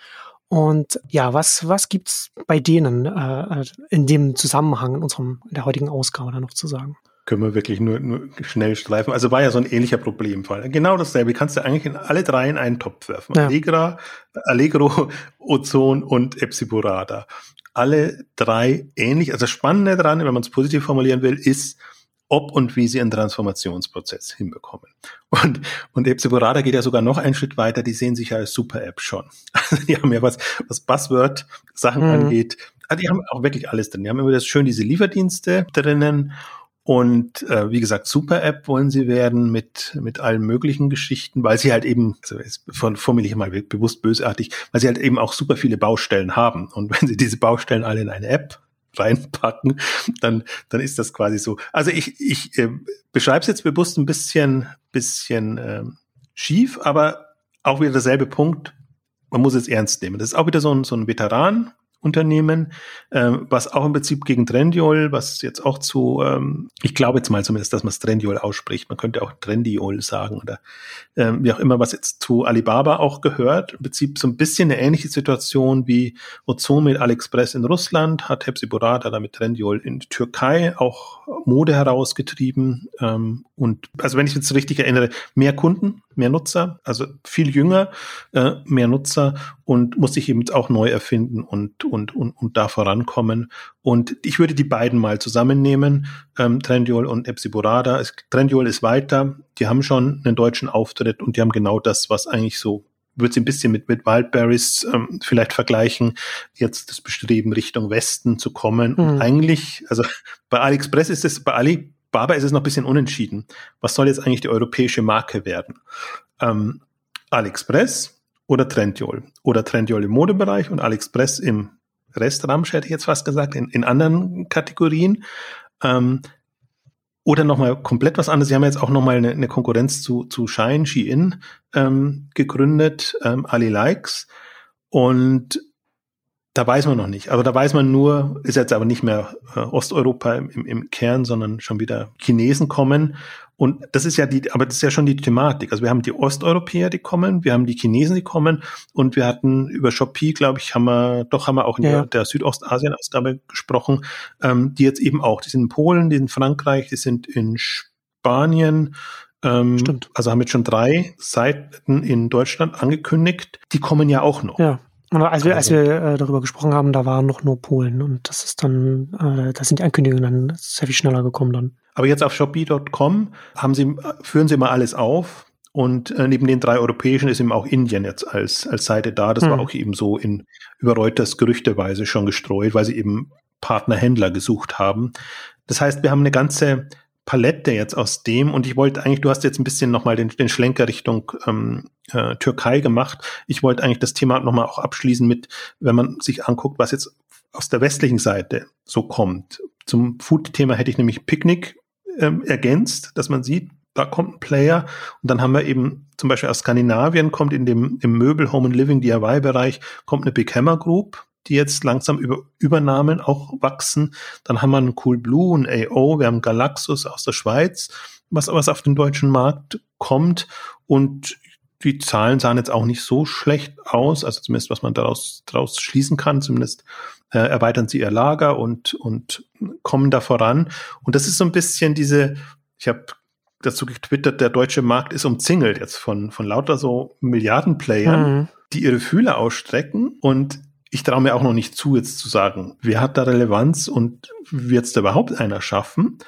Und ja, was, was gibt's bei denen äh, in dem Zusammenhang in unserem, in der heutigen Ausgabe da noch zu sagen? Können wir wirklich nur, nur schnell streifen. Also war ja so ein ähnlicher Problemfall. Genau dasselbe. Kannst du eigentlich in alle drei in einen Topf werfen. Ja. Allegra, Allegro, Ozon und Epsiburada. Alle drei ähnlich. Also das Spannende daran, wenn man es positiv formulieren will, ist, ob und wie sie einen Transformationsprozess hinbekommen. Und, und Epsiborada geht ja sogar noch einen Schritt weiter, die sehen sich ja als Super-App schon. Also die haben ja was, was Buzzword-Sachen mhm. angeht, also die haben auch wirklich alles drin. Die haben immer das schön diese Lieferdienste drinnen Und äh, wie gesagt, Super-App wollen sie werden mit, mit allen möglichen Geschichten, weil sie halt eben, also von formuliere ich mal bewusst bösartig, weil sie halt eben auch super viele Baustellen haben. Und wenn sie diese Baustellen alle in eine App reinpacken, dann, dann ist das quasi so. Also ich, ich äh, beschreibe es jetzt bewusst ein bisschen, bisschen äh, schief, aber auch wieder derselbe Punkt. Man muss es ernst nehmen. Das ist auch wieder so ein, so ein Veteran, Unternehmen, ähm, was auch im Prinzip gegen Trendiol, was jetzt auch zu, ähm, ich glaube jetzt mal zumindest, dass man es Trendiol ausspricht, man könnte auch Trendiol sagen oder ähm, wie auch immer, was jetzt zu Alibaba auch gehört. Im Prinzip so ein bisschen eine ähnliche Situation wie Ozon mit AliExpress in Russland, hat Hepsiburada da mit Trendiol in Türkei auch Mode herausgetrieben ähm, und also wenn ich jetzt richtig erinnere, mehr Kunden, mehr Nutzer, also viel jünger, äh, mehr Nutzer und muss sich eben auch neu erfinden und, und, und, und da vorankommen. Und ich würde die beiden mal zusammennehmen, ähm, Trendiol und Epsiborada. Trendiol ist weiter, die haben schon einen deutschen Auftritt und die haben genau das, was eigentlich so würde sie ein bisschen mit, mit Wildberries ähm, vielleicht vergleichen, jetzt das Bestreben Richtung Westen zu kommen. Mhm. Und eigentlich, also bei AliExpress ist es, bei Alibaba ist es noch ein bisschen unentschieden. Was soll jetzt eigentlich die europäische Marke werden? Ähm, AliExpress oder Trendyol? Oder Trendyol im Modebereich und AliExpress im Restramsch, hätte ich jetzt fast gesagt, in, in anderen Kategorien. Ähm, oder nochmal komplett was anderes. Sie haben jetzt auch nochmal eine, eine Konkurrenz zu, zu Shine, Shein ähm, gegründet, ähm, Ali Likes. Und da weiß man noch nicht. Also da weiß man nur, ist jetzt aber nicht mehr äh, Osteuropa im, im Kern, sondern schon wieder Chinesen kommen. Und das ist ja die, aber das ist ja schon die Thematik. Also wir haben die Osteuropäer, die kommen, wir haben die Chinesen, die kommen und wir hatten über Shopee, glaube ich, haben wir, doch haben wir auch in ja. der, der Südostasien-Ausgabe gesprochen, ähm, die jetzt eben auch, die sind in Polen, die sind in Frankreich, die sind in Spanien, ähm, Stimmt. Also haben jetzt schon drei Seiten in Deutschland angekündigt. Die kommen ja auch noch. Ja. Als wir, als wir äh, darüber gesprochen haben, da waren noch nur Polen und das ist dann, äh, da sind die Ankündigungen dann sehr viel schneller gekommen dann. Aber jetzt auf Shopee.com haben sie, führen sie mal alles auf. Und äh, neben den drei europäischen ist eben auch Indien jetzt als, als Seite da. Das hm. war auch eben so in über Reuters gerüchteweise schon gestreut, weil sie eben Partnerhändler gesucht haben. Das heißt, wir haben eine ganze Palette jetzt aus dem und ich wollte eigentlich, du hast jetzt ein bisschen nochmal den, den Schlenker Richtung ähm, äh, Türkei gemacht. Ich wollte eigentlich das Thema nochmal auch abschließen mit, wenn man sich anguckt, was jetzt aus der westlichen Seite so kommt. Zum Food-Thema hätte ich nämlich Picknick ähm, ergänzt, dass man sieht, da kommt ein Player und dann haben wir eben zum Beispiel aus Skandinavien kommt in dem im Möbel Home and Living DIY Bereich kommt eine Big Hammer Group, die jetzt langsam über Übernahmen auch wachsen. Dann haben wir einen Cool Blue, ein AO, wir haben Galaxus aus der Schweiz, was was auf den deutschen Markt kommt und die Zahlen sahen jetzt auch nicht so schlecht aus, also zumindest was man daraus, daraus schließen kann, zumindest äh, erweitern sie ihr Lager und, und kommen da voran. Und das ist so ein bisschen diese, ich habe dazu getwittert, der deutsche Markt ist umzingelt jetzt von, von lauter so Milliardenplayern, mhm. die ihre Fühler ausstrecken und ich traue mir auch noch nicht zu, jetzt zu sagen, wer hat da Relevanz und wird es da überhaupt einer schaffen?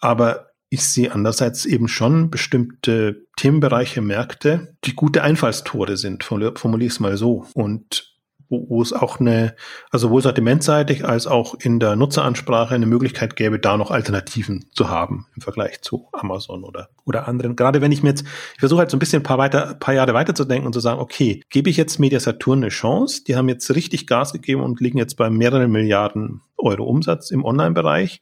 Aber ich sehe andererseits eben schon bestimmte Themenbereiche, Märkte, die gute Einfallstore sind, formuliere ich es mal so. Und wo, wo es auch eine, also sowohl sortimentseitig als auch in der Nutzeransprache eine Möglichkeit gäbe, da noch Alternativen zu haben im Vergleich zu Amazon oder, oder anderen. Gerade wenn ich mir jetzt, ich versuche halt so ein bisschen ein paar, weiter, paar Jahre weiterzudenken und zu sagen, okay, gebe ich jetzt Media Saturn eine Chance? Die haben jetzt richtig Gas gegeben und liegen jetzt bei mehreren Milliarden Euro Umsatz im Online-Bereich,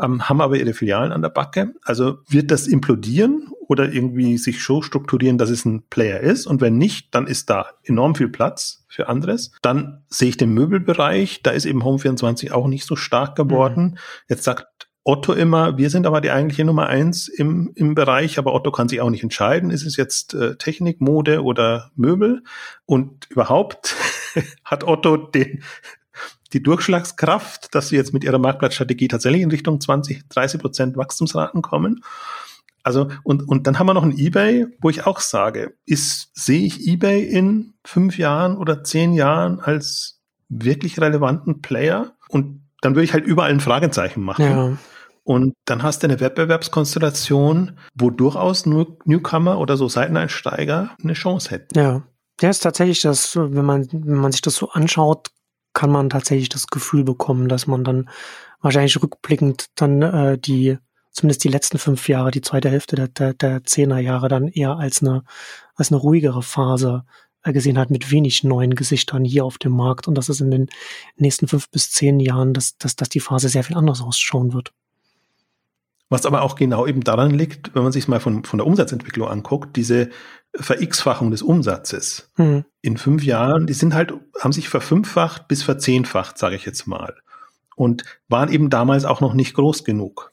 ähm, haben aber ihre Filialen an der Backe. Also wird das implodieren oder irgendwie sich so strukturieren, dass es ein Player ist? Und wenn nicht, dann ist da enorm viel Platz für anderes. Dann sehe ich den Möbelbereich, da ist eben Home24 auch nicht so stark geworden. Mhm. Jetzt sagt Otto immer, wir sind aber die eigentliche Nummer eins im, im Bereich, aber Otto kann sich auch nicht entscheiden, ist es jetzt äh, Technik, Mode oder Möbel? Und überhaupt hat Otto den die Durchschlagskraft, dass sie jetzt mit ihrer Marktplatzstrategie tatsächlich in Richtung 20, 30 Prozent Wachstumsraten kommen. Also, und, und dann haben wir noch ein eBay, wo ich auch sage, ist, sehe ich eBay in fünf Jahren oder zehn Jahren als wirklich relevanten Player? Und dann würde ich halt überall ein Fragezeichen machen. Ja. Und dann hast du eine Wettbewerbskonstellation, wo durchaus nur Newcomer oder so Seiteneinsteiger eine Chance hätten. Ja. Ja, ist tatsächlich das, wenn man, wenn man sich das so anschaut, kann man tatsächlich das Gefühl bekommen, dass man dann wahrscheinlich rückblickend dann äh, die zumindest die letzten fünf Jahre, die zweite Hälfte der, der, der Zehnerjahre dann eher als eine, als eine ruhigere Phase äh, gesehen hat mit wenig neuen Gesichtern hier auf dem Markt und dass es in den nächsten fünf bis zehn Jahren, dass, dass, dass die Phase sehr viel anders ausschauen wird. Was aber auch genau eben daran liegt, wenn man sich mal von, von der Umsatzentwicklung anguckt, diese Ver-X-Fachung des Umsatzes mhm. in fünf Jahren, die sind halt, haben sich verfünffacht bis verzehnfacht, sage ich jetzt mal. Und waren eben damals auch noch nicht groß genug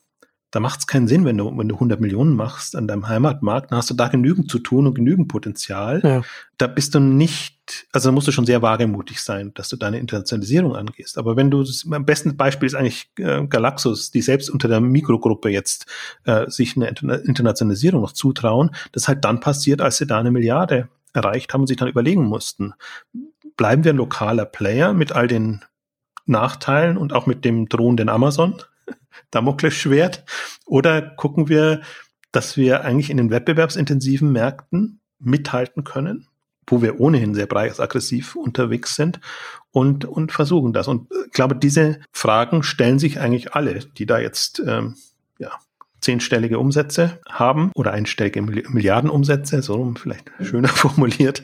da macht es keinen Sinn, wenn du, wenn du 100 Millionen machst an deinem Heimatmarkt, dann hast du da genügend zu tun und genügend Potenzial. Ja. Da bist du nicht, also da musst du schon sehr wagemutig sein, dass du deine Internationalisierung angehst. Aber wenn du, am besten Beispiel ist eigentlich äh, Galaxus, die selbst unter der Mikrogruppe jetzt äh, sich eine Internationalisierung noch zutrauen, das halt dann passiert, als sie da eine Milliarde erreicht haben und sich dann überlegen mussten, bleiben wir ein lokaler Player mit all den Nachteilen und auch mit dem drohenden Amazon? Damoklesschwert? Oder gucken wir, dass wir eigentlich in den wettbewerbsintensiven Märkten mithalten können, wo wir ohnehin sehr preisaggressiv unterwegs sind und, und versuchen das. Und ich glaube, diese Fragen stellen sich eigentlich alle, die da jetzt ähm, ja, zehnstellige Umsätze haben oder einstellige Milliardenumsätze, so vielleicht schöner formuliert.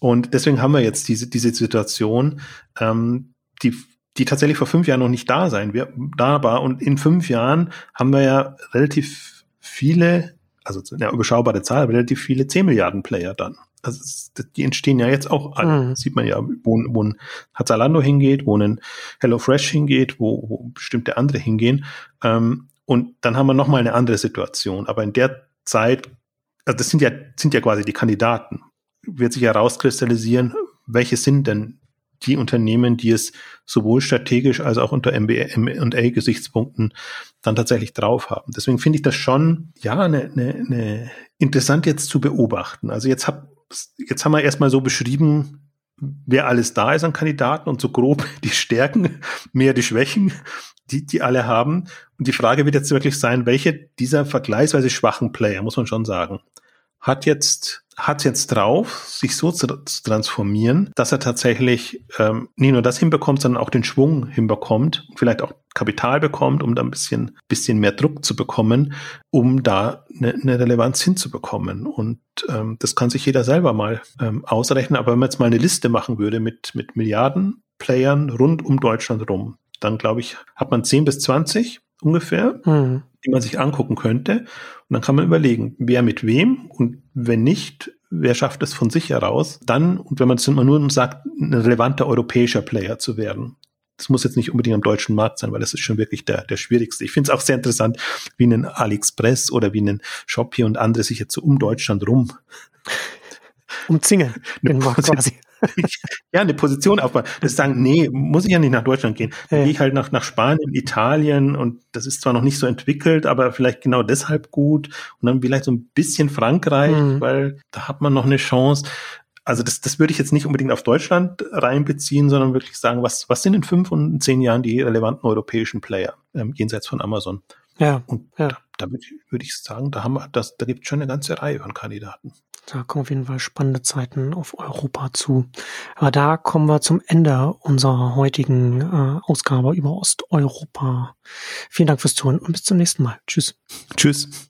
Und deswegen haben wir jetzt diese, diese Situation, ähm, die die tatsächlich vor fünf Jahren noch nicht da sein, wir, da war. Und in fünf Jahren haben wir ja relativ viele, also eine überschaubare Zahl, relativ viele 10 Milliarden Player dann. Also die entstehen ja jetzt auch alle. Mhm. Sieht man ja, wo, wo ein Zalando hingeht, wo ein HelloFresh hingeht, wo, wo bestimmte andere hingehen. Ähm, und dann haben wir nochmal eine andere Situation. Aber in der Zeit, also das sind ja, sind ja quasi die Kandidaten, wird sich herauskristallisieren, welche sind denn die Unternehmen, die es sowohl strategisch als auch unter M&A-Gesichtspunkten dann tatsächlich drauf haben. Deswegen finde ich das schon, ja, eine, eine, eine interessant jetzt zu beobachten. Also jetzt, hab, jetzt haben wir erstmal so beschrieben, wer alles da ist an Kandidaten und so grob die Stärken, mehr die Schwächen, die, die alle haben. Und die Frage wird jetzt wirklich sein, welche dieser vergleichsweise schwachen Player, muss man schon sagen, hat jetzt hat jetzt drauf, sich so zu, zu transformieren, dass er tatsächlich ähm, nicht nur das hinbekommt, sondern auch den Schwung hinbekommt, vielleicht auch Kapital bekommt, um da ein bisschen, bisschen mehr Druck zu bekommen, um da eine, eine Relevanz hinzubekommen. Und ähm, das kann sich jeder selber mal ähm, ausrechnen. Aber wenn man jetzt mal eine Liste machen würde mit, mit Milliarden Playern rund um Deutschland rum, dann glaube ich, hat man 10 bis 20 ungefähr, mhm. Die man sich angucken könnte. Und dann kann man überlegen, wer mit wem und wenn nicht, wer schafft es von sich heraus, dann, und wenn man es nur sagt, ein relevanter europäischer Player zu werden. Das muss jetzt nicht unbedingt am deutschen Markt sein, weil das ist schon wirklich der, der schwierigste. Ich finde es auch sehr interessant, wie ein AliExpress oder wie ein Shopee und andere sich jetzt so um Deutschland rum umzingeln. quasi ja, eine Position aufbauen. Das sagen, nee, muss ich ja nicht nach Deutschland gehen. Dann ja. gehe ich halt nach, nach Spanien, Italien und das ist zwar noch nicht so entwickelt, aber vielleicht genau deshalb gut. Und dann vielleicht so ein bisschen Frankreich, mhm. weil da hat man noch eine Chance. Also das, das würde ich jetzt nicht unbedingt auf Deutschland reinbeziehen, sondern wirklich sagen, was, was sind in fünf und in zehn Jahren die relevanten europäischen Player ähm, jenseits von Amazon? Ja. Und ja. da, da würde ich, sagen, da haben wir, das, da gibt es schon eine ganze Reihe von Kandidaten. Da kommen auf jeden Fall spannende Zeiten auf Europa zu. Aber da kommen wir zum Ende unserer heutigen äh, Ausgabe über Osteuropa. Vielen Dank fürs Zuhören und bis zum nächsten Mal. Tschüss. Tschüss.